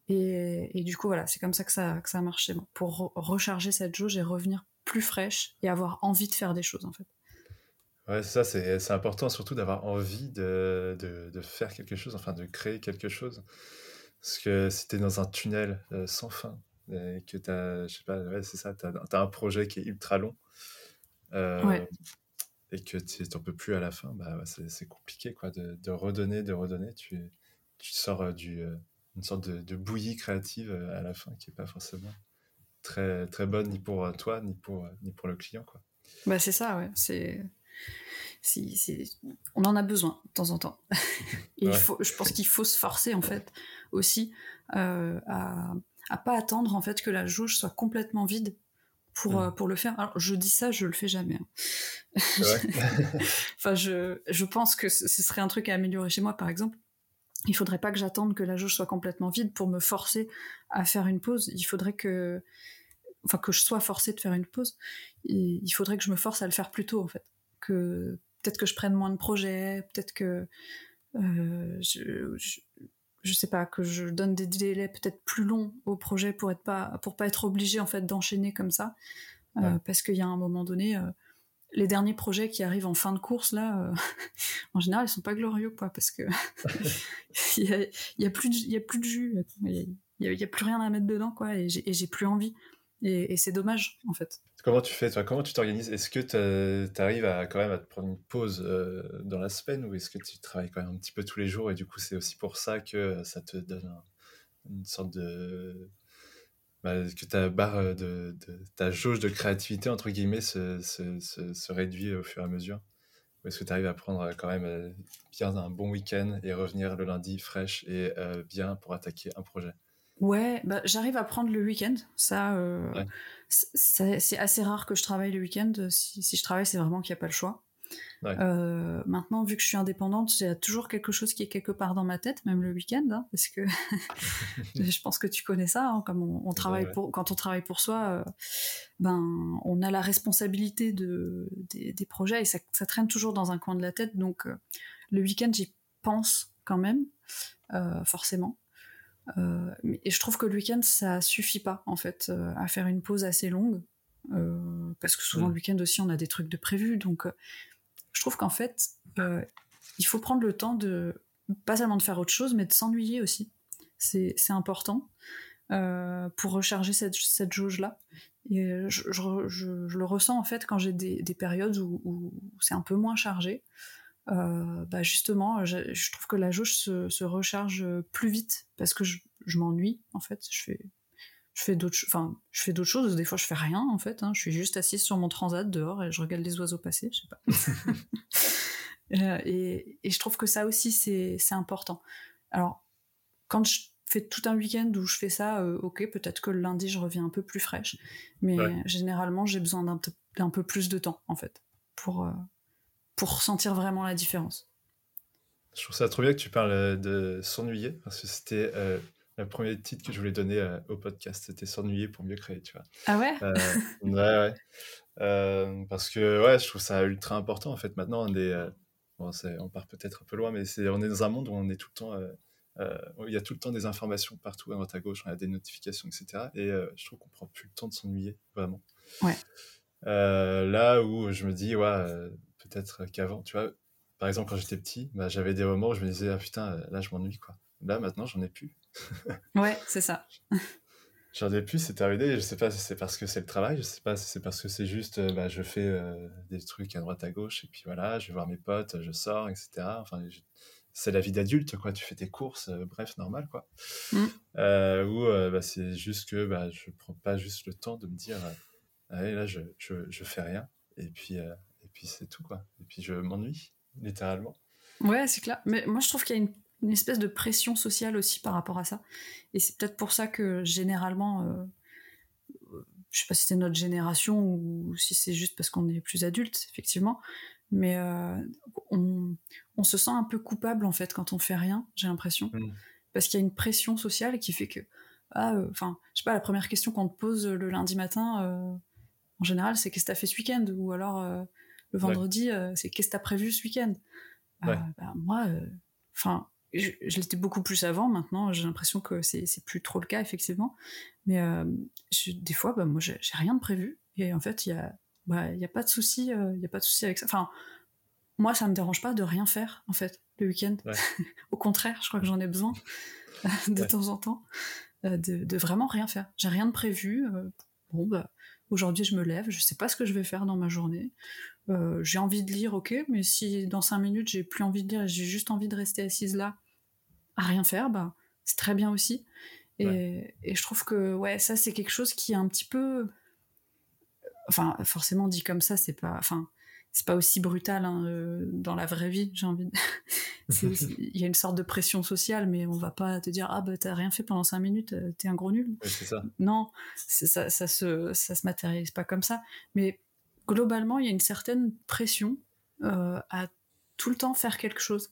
Et, et du coup, voilà, c'est comme ça que ça, que ça a marché. Bon, pour recharger cette jauge et revenir plus fraîche et avoir envie de faire des choses, en fait. Ouais, ça, c'est important surtout d'avoir envie de, de, de, faire quelque chose, enfin de créer quelque chose. Parce que si tu es dans un tunnel euh, sans fin, et que tu as, je sais pas, ouais, c'est ça, tu as, un projet qui est ultra long, euh, et que tu n'en peux plus à la fin, bah, c'est compliqué quoi, de, de, redonner, de redonner. Tu, tu sors euh, du, une sorte de, de, bouillie créative à la fin qui n'est pas forcément très, très bonne ni pour toi, ni pour, ni pour le client. Quoi. Bah, c'est ça, ouais. C'est si, on en a besoin de temps en temps. Et il faut, je pense qu'il faut se forcer en fait aussi euh, à, à pas attendre en fait que la jauge soit complètement vide pour, mm. euh, pour le faire. Alors je dis ça, je le fais jamais. Hein. enfin, je, je pense que ce serait un truc à améliorer chez moi par exemple. Il faudrait pas que j'attende que la jauge soit complètement vide pour me forcer à faire une pause. Il faudrait que, enfin, que je sois forcée de faire une pause. il faudrait que je me force à le faire plus tôt en fait. Que peut-être que je prenne moins de projets, peut-être que euh, je, je, sais pas que je donne des délais peut-être plus longs au projet pour être pas pour pas être obligé en fait d'enchaîner comme ça, euh, parce qu'il y a un moment donné. Euh, les derniers projets qui arrivent en fin de course là, en général, ils sont pas glorieux quoi, parce que il y a, plus de, jus, il y, a, plus rien à mettre dedans quoi, et j'ai plus envie. Et, et c'est dommage en fait. Comment tu fais, toi? Comment tu t'organises? Est-ce que tu arrives à quand même à te prendre une pause euh, dans la semaine ou est-ce que tu travailles quand même un petit peu tous les jours et du coup c'est aussi pour ça que ça te donne une sorte de bah, que ta barre de, de, ta jauge de créativité entre guillemets se, se, se, réduit au fur et à mesure? Ou est-ce que tu arrives à prendre quand même euh, bien un bon week-end et revenir le lundi fraîche et euh, bien pour attaquer un projet? Ouais, bah, j'arrive à prendre le week-end. Ça, euh, c'est assez rare que je travaille le week-end. Si, si, je travaille, c'est vraiment qu'il n'y a pas le choix. Euh, maintenant, vu que je suis indépendante, j'ai toujours quelque chose qui est quelque part dans ma tête, même le week-end, hein, parce que je pense que tu connais ça. Hein, comme on, on travaille pour, quand on travaille pour soi, euh, ben, on a la responsabilité de, des, des projets et ça, ça, traîne toujours dans un coin de la tête. Donc, euh, le week-end, j'y pense quand même, forcément. Et je trouve que le week-end, ça suffit pas, en fait, à faire une pause assez longue. Parce que souvent, le week-end aussi, on a des trucs de prévus. Donc, je trouve qu'en fait, il faut prendre le temps de, pas seulement de faire autre chose, mais de s'ennuyer aussi. C'est important. pour recharger cette, jauge-là. Et je, je, le ressens en fait quand j'ai des, des, périodes où, c'est un peu moins chargé. Euh, bah justement, je, trouve que la jauge se, se, recharge plus vite parce que je m'ennuie en fait. Je fais, je fais d'autres, enfin, je fais d'autres choses. Des fois, je fais rien en fait. Hein. Je suis juste assise sur mon transat dehors et je regarde les oiseaux passer. Je sais pas. euh, et, et, je trouve que ça aussi c'est important. Alors, quand je fais tout un week-end où je fais ça, euh, ok, peut-être que le lundi je reviens un peu plus fraîche, mais ouais. généralement j'ai besoin d'un peu plus de temps en fait pour euh, pour ressentir vraiment la différence. Je trouve ça trop bien que tu parles de s'ennuyer, parce que c'était euh, le premier titre que je voulais donner euh, au podcast, c'était s'ennuyer pour mieux créer, tu vois. Ah ouais? Euh, Ouais, ouais. Euh, parce que ouais, je trouve ça ultra important, en fait. Maintenant, on est, bon, on part peut-être un peu loin, mais c'est, on est dans un monde où on est tout le temps, il y a tout le temps des informations partout à droite à gauche, y a des notifications, etc. Et je trouve qu'on prend plus le temps de s'ennuyer, vraiment. Ouais. là où je me dis, ouais peut-être qu'avant, tu vois, par exemple, quand j'étais petit, bah, j'avais des moments où je me disais, ah putain, là, je m'ennuie, quoi. Là, maintenant, j'en ai plus. ouais, c'est ça. j'en ai plus, c'est terminé. Je sais pas si c'est parce que c'est le travail, je sais pas si c'est parce que c'est juste, bah, je fais euh, des trucs à droite, à gauche, et puis voilà, je vais voir mes potes, je sors, etc. Enfin, je... c'est la vie d'adulte, quoi. Tu fais tes courses, euh, bref, normal, quoi. Mm. Euh, ou bah, c'est juste que bah, je prends pas juste le temps de me dire, allez, là, je, je, je fais rien. Et puis, puis c'est tout quoi. Et puis je m'ennuie, littéralement. Ouais, c'est clair. Mais moi je trouve qu'il y a une, une, espèce de pression sociale aussi par rapport à ça. Et c'est peut-être pour ça que généralement, euh, je sais pas si c'est notre génération ou si c'est juste parce qu'on est plus adulte, effectivement, mais euh, on, on, se sent un peu coupable en fait quand on fait rien, j'ai l'impression. Mmh. Parce qu'il y a une pression sociale qui fait que, ah, euh, enfin, euh, je sais pas, la première question qu'on te pose le lundi matin, euh, en général, c'est qu'est-ce que t'as fait ce week-end? Ou alors, le vendredi, euh, c'est qu'est-ce que t'as prévu ce week-end? Euh, ouais. bah, Moi, enfin, je, l'étais beaucoup plus avant. Maintenant, j'ai l'impression que c'est plus trop le cas, effectivement. Mais euh, des fois, bah, moi, j'ai rien de prévu. Et en fait, il y a, bah, y a pas de souci, euh, il y a pas de souci avec ça. Enfin, moi, ça me dérange pas de rien faire, en fait, le week-end. Au contraire, je crois que j'en ai besoin de temps en temps, de, de, vraiment rien faire. J'ai rien de prévu. bon, bah, aujourd'hui, je me lève, je sais pas ce que je vais faire dans ma journée. Euh, j'ai envie de lire, ok, mais si dans cinq minutes j'ai plus envie de lire et j'ai juste envie de rester assise là à rien faire, bah c'est très bien aussi. Et, je trouve que ouais, ça c'est quelque chose qui est un petit peu, enfin forcément dit comme ça, c'est pas, enfin c'est pas aussi brutal hein, euh, dans la vraie vie, j'ai envie. De... Il y a une sorte de pression sociale, mais on va pas te dire ah bah t'as rien fait pendant cinq minutes, euh, t'es un gros nul. ça. Non, ça, ça se ça se matérialise pas comme ça, mais globalement, il y a une certaine pression euh, à tout le temps faire quelque chose.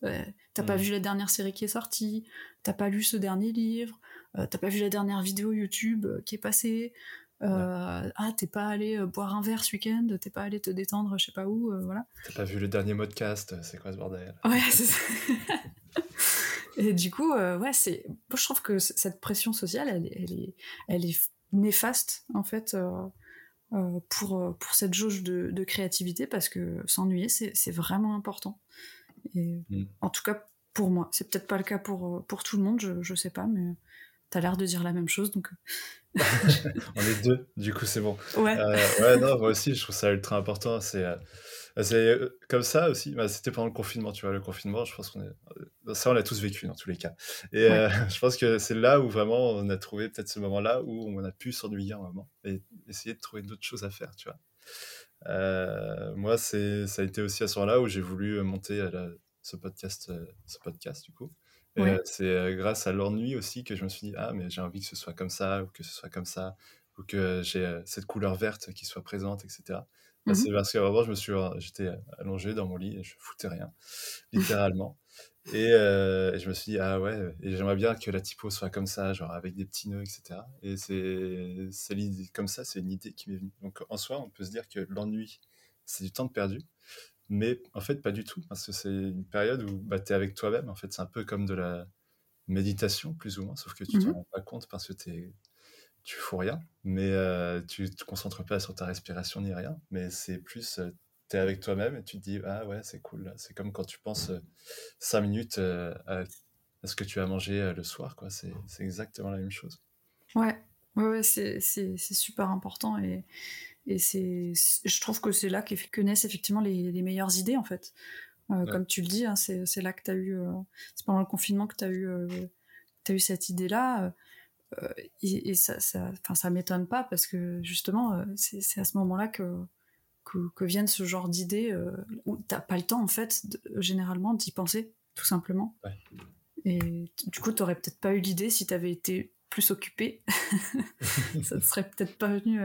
t'as pas vu la dernière série qui est sortie, t'as pas lu ce dernier livre, t'as pas vu la dernière vidéo YouTube qui est passée. Ah, t'es pas allé boire un verre ce week-end, t'es pas allé te détendre, je sais pas où, voilà. T'as pas vu le dernier modcast, c'est quoi ce bordel? Ouais, c'est ça. Et du coup, ouais, c'est. je trouve que cette pression sociale, elle, est, elle est néfaste en fait euh, pour, euh, pour cette jauge de, de créativité parce que s'ennuyer, c'est vraiment important. Et mm. en tout cas, pour moi. C'est peut-être pas le cas pour, euh, pour tout le monde, je, je sais pas, mais t'as l'air de dire la même chose, donc. On est deux, du coup, c'est bon. Ouais. ouais, non, moi aussi, je trouve ça ultra important. C'est bah, c'est euh, comme ça aussi. Bah, c'était pendant le confinement, tu vois. Le confinement, je pense qu'on est. Euh, ça, on l'a tous vécu dans tous les cas. Et euh, je pense que c'est là où vraiment on a trouvé peut-être ce moment-là où on a pu s'ennuyer un moment et essayer de trouver d'autres choses à faire, tu vois. moi, ça a été aussi à ce moment-là où j'ai voulu monter ce podcast, ce podcast du coup. C'est grâce à l'ennui aussi que je me suis dit ah mais j'ai envie que ce soit comme ça ou que ce soit comme ça ou que j'ai cette couleur verte qui soit présente, etc. Bah, c'est mmh parce qu'avant, je me suis, j'étais allongé dans mon lit et je foutais rien, littéralement. et, et, je me suis dit, ah ouais, et j'aimerais bien que la typo soit comme ça, genre avec des petits nœuds, etc. Et c'est, c'est comme ça, c'est une idée qui m'est venue. Donc en soi, on peut se dire que l'ennui, c'est du temps perdu. Mais en fait, pas du tout, parce que c'est une période où bah, tu es avec toi-même. En fait, c'est un peu comme de la méditation, plus ou moins, sauf que tu ne te mmh rends pas compte parce que tu tu fous rien, mais euh, tu te concentres pas sur ta respiration ni rien, mais c'est plus, euh, tu es avec toi-même et tu te dis, ah ouais, c'est cool. C'est comme quand tu penses euh, cinq minutes à, ce que tu as mangé le soir, quoi. C'est exactement la même chose. Ouais, ouais, ouais c'est super important et, et c'est, je trouve que c'est là que naissent effectivement les, les, meilleures idées, en fait. Comme tu le dis, hein, c'est là que tu as eu, c'est pendant le confinement que tu as eu, as eu cette idée-là euh, et, ça, ça, ça m'étonne pas parce que justement, euh, c'est à ce moment-là que, que, viennent ce genre d'idées euh, où t'as pas le temps en fait, généralement, d'y penser, tout simplement. Et du coup, t'aurais peut-être pas eu l'idée si t'avais été plus occupé. ça ne serait peut-être pas venu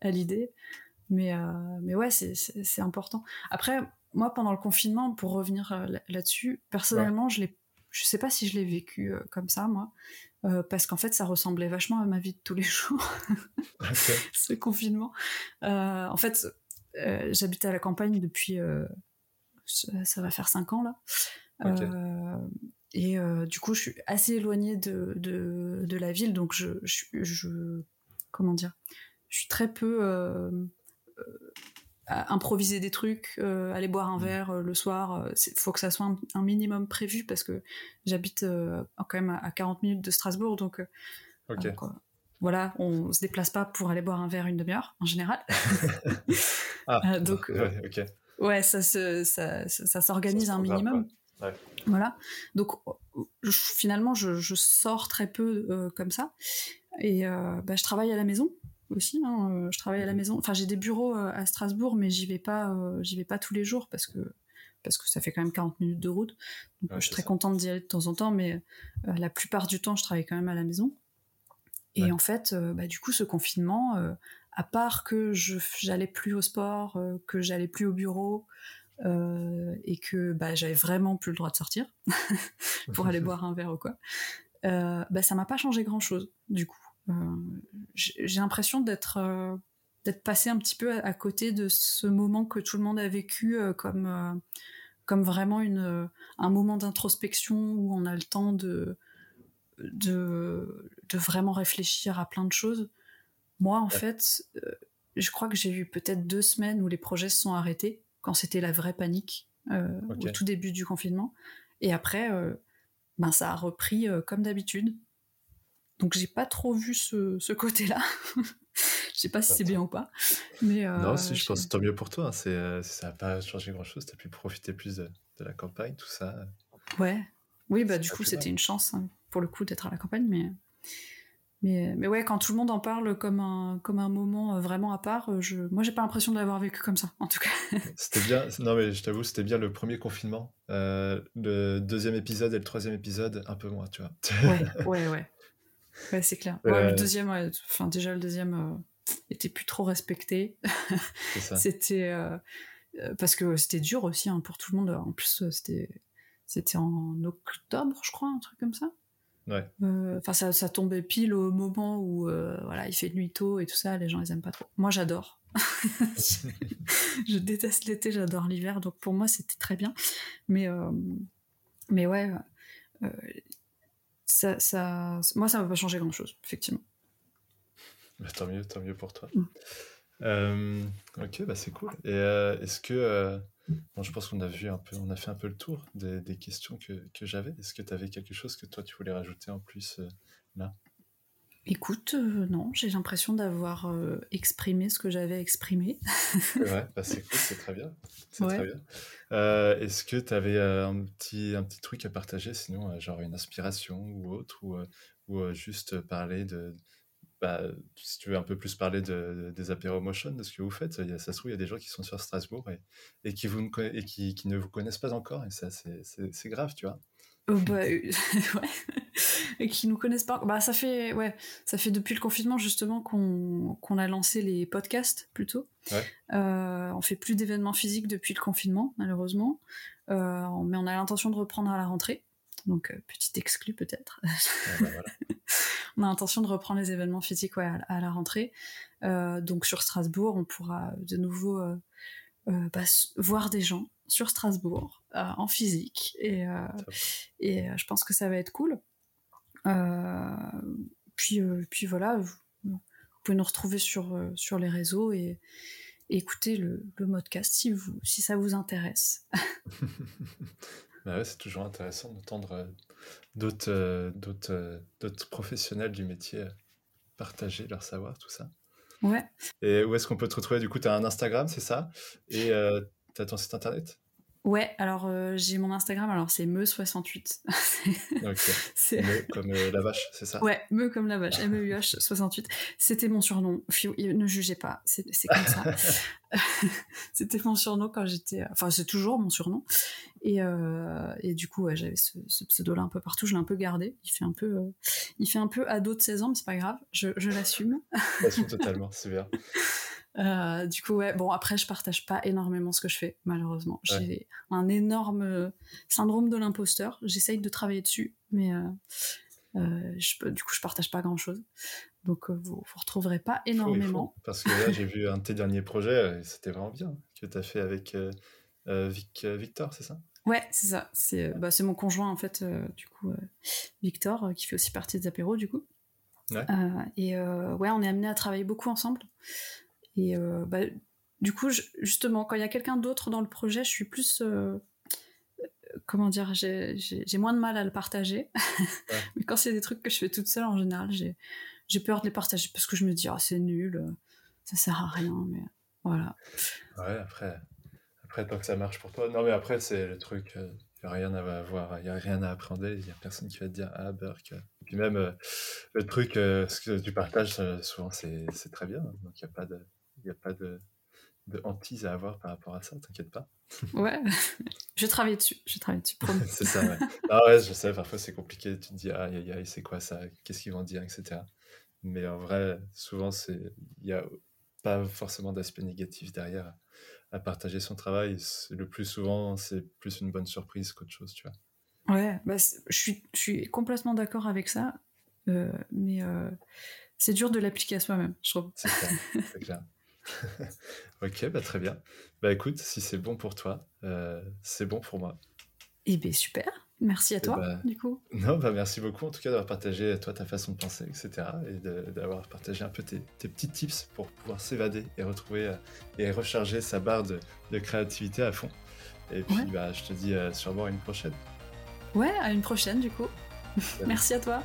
à l'idée. Mais, mais ouais, c'est important. Après, moi, pendant le confinement, pour revenir là-dessus, personnellement, je l'ai je sais pas si je l'ai vécu comme ça, moi. Euh, parce qu'en fait, ça ressemblait vachement à ma vie de tous les jours, ce confinement. Euh, en fait, euh, j'habite à la campagne depuis, ça, va faire cinq ans là. Et du coup, je suis assez éloignée de, de, de la ville, donc je, je, je, comment dire, je suis très peu improviser des trucs, euh, aller boire un mm. verre euh, le soir. Il euh, faut que ça soit un, minimum prévu parce que j'habite quand même à, 40 minutes de Strasbourg, donc, voilà, on se déplace pas pour aller boire un verre une demi-heure en général. ah, donc ouais, ça, ça, ça, s'organise un minimum. Voilà, donc finalement je, sors très peu comme ça et bah, je travaille à la maison aussi. Hein, euh, je travaille à la maison. Enfin, j'ai des bureaux euh, à Strasbourg, mais j'y vais pas, euh, j'y vais pas tous les jours parce que parce que ça fait quand même 40 minutes de route. Donc, je suis très contente d'y aller de temps en temps, mais la plupart du temps, je travaille quand même à la maison. Et en fait, bah, du coup, ce confinement, à part que je j'allais plus au sport, que j'allais plus au bureau, et que bah, j'avais vraiment plus le droit de sortir pour aller boire un verre ou quoi, bah, ça m'a pas changé grand chose du coup. Euh, j'ai l'impression d'être euh, d'être passé un petit peu à, côté de ce moment que tout le monde a vécu euh, comme comme vraiment une, un moment d'introspection où on a le temps de, de, de vraiment réfléchir à plein de choses. Moi, en fait, je crois que j'ai eu peut-être deux semaines où les projets se sont arrêtés, quand c'était la vraie panique, au tout début du confinement. Et après, ben, ça a repris comme d'habitude. Donc j'ai pas trop vu ce, côté-là. je sais pas si c'est bien ou pas. Mais, non, si, je pense que tant mieux pour toi. Hein. C'est, ça n'a pas changé grand-chose. Tu as pu profiter plus de, la campagne, tout ça. Ouais. Oui, bah du coup, c'était une chance hein, pour le coup d'être à la campagne. Mais, mais, mais ouais, quand tout le monde en parle comme un, comme un moment euh, vraiment à part, euh, je, moi, j'ai pas l'impression de l'avoir vécu comme ça, en tout cas. c'était bien, non mais je t'avoue, c'était bien le premier confinement. Euh, le deuxième épisode et le troisième épisode, un peu moins, tu vois. ouais, ouais, ouais. Ouais, c'est clair. le deuxième, enfin, déjà, le deuxième était plus trop respecté. c'était. parce que c'était dur aussi hein, pour tout le monde. En plus, c'était c'était en octobre, je crois, un truc comme ça. Ouais. Enfin, ça, ça, tombait pile au moment où voilà, il fait nuit tôt et tout ça. Les gens, ils aiment pas trop. Moi, j'adore. je déteste l'été, j'adore l'hiver. Donc pour moi, c'était très bien. Mais mais ouais, ça, ça, moi, ça va pas changer grand chose, effectivement. Bah, tant mieux, tant mieux pour toi. Mm. ok, bah c'est cool. Et est-ce que je pense qu'on a vu un peu, on a fait un peu le tour des, questions que, que j'avais. Est-ce que tu avais quelque chose que toi tu voulais rajouter en plus euh, là? Écoute, euh, non, j'ai l'impression d'avoir euh, exprimé ce que j'avais exprimé. ouais, bah c'est cool, c'est très bien. C'est très bien. Est-ce que tu avais un, petit, un petit truc à partager, sinon, genre une inspiration ou autre, ou, ou juste parler de, bah, si tu veux un peu plus parler de, des apéro motion, de ce que vous faites, il y a, ça se trouve, il y a des gens qui sont sur Strasbourg et, et, qui, vous ne, et qui, qui, ne vous connaissent pas encore, et ça, c'est grave, tu vois. Oh bah, euh, ouais. et qui nous connaissent pas. Bah, ça fait, ouais, ça fait depuis le confinement justement qu'on qu'on a lancé les podcasts plutôt. Ouais. Euh, on fait plus d'événements physiques depuis le confinement, malheureusement, euh, mais on a l'intention de reprendre à la rentrée. Donc, euh, petit exclu peut-être. Bah, on a l'intention de reprendre les événements physiques à, la rentrée. Euh, donc, sur Strasbourg, on pourra de nouveau euh, bah, voir des gens sur Strasbourg en physique. Et, et je pense que ça va être cool. puis, puis voilà, vous, pouvez nous retrouver sur, sur les réseaux et, écouter le, le modcast si, vous, si ça vous intéresse. Bah c'est toujours intéressant d'entendre euh, d'autres, euh, d'autres, euh, d'autres professionnels du métier partager leur savoir, tout ça. Ouais. Et où est-ce qu'on peut te retrouver? Du coup, tu as un Instagram, c'est ça? Et tu as ton site internet? Ouais, alors euh, j'ai mon Instagram, alors c'est me68. c'est me comme euh, la vache, c'est ça? Ouais, me comme la vache, M-E-U-H68. C'était mon surnom. ne jugez pas, c'est comme ça. C'était mon surnom quand j'étais. Enfin, c'est toujours mon surnom. Et, euh, et du coup, ouais, j'avais ce, ce pseudo-là un peu partout, je l'ai un peu gardé. Il fait un peu, il fait un peu ado de 16 ans, mais c'est pas grave, je, je l'assume. J'assume totalement, c'est bien. Euh, du coup, ouais, bon, après, je partage pas énormément ce que je fais, malheureusement. J'ai un énorme euh, syndrome de l'imposteur. J'essaye de travailler dessus, mais euh, je, du coup, je partage pas grand chose. Donc, vous, vous retrouverez pas énormément. Parce que là, j'ai vu un de tes derniers projets, et c'était vraiment bien, que tu as fait avec Vic, Victor, c'est ça? Ouais, c'est ça. C'est bah, mon conjoint, en fait, du coup, Victor, qui fait aussi partie des apéros, du coup. Ouais. et ouais, on est amené à travailler beaucoup ensemble. Et euh, bah, du coup, justement, quand il y a quelqu'un d'autre dans le projet, je suis plus euh, comment dire, j'ai moins de mal à le partager. Mais quand c'est des trucs que je fais toute seule, en général, j'ai peur de les partager parce que je me dis, ah, c'est nul, ça sert à rien. Mais voilà. Ouais, après, après, tant que ça marche pour toi. Non, mais après, c'est le truc, il n'y a rien à voir, il n'y a rien à apprendre, il n'y a personne qui va te dire, ah, Burke. Et puis même, le truc, ce que tu partages, souvent, c'est très bien. Donc, il n'y a pas de il n'y a pas de, de hantise à avoir par rapport à ça, t'inquiète pas. Ouais, je travaille dessus, je travaille dessus. c'est ça, ouais. Ah ouais, je sais, parfois c'est compliqué, tu te dis, aïe aïe aïe, c'est quoi ça, qu'est-ce qu'ils vont dire, etc. Mais en vrai, souvent, il n'y a pas forcément d'aspect négatif derrière à partager son travail. Le plus souvent, c'est plus une bonne surprise qu'autre chose, tu vois. Ouais, bah, je, suis, je suis complètement d'accord avec ça, euh, mais euh, c'est dur de l'appliquer à soi-même, je trouve. C'est clair, c'est clair. ok, bah très bien. Bah écoute, si c'est bon pour toi, euh, c'est bon pour moi. Eh bien super, merci à Eh toi ben, du coup. Non, bah merci beaucoup en tout cas d'avoir partagé toi ta façon de penser, etc. Et d'avoir partagé un peu tes, tes petits tips pour pouvoir s'évader et retrouver euh, et recharger sa barre de, de créativité à fond. Et puis Ouais. bah je te dis euh, sûrement à une prochaine. Ouais, à une prochaine du coup. merci à toi.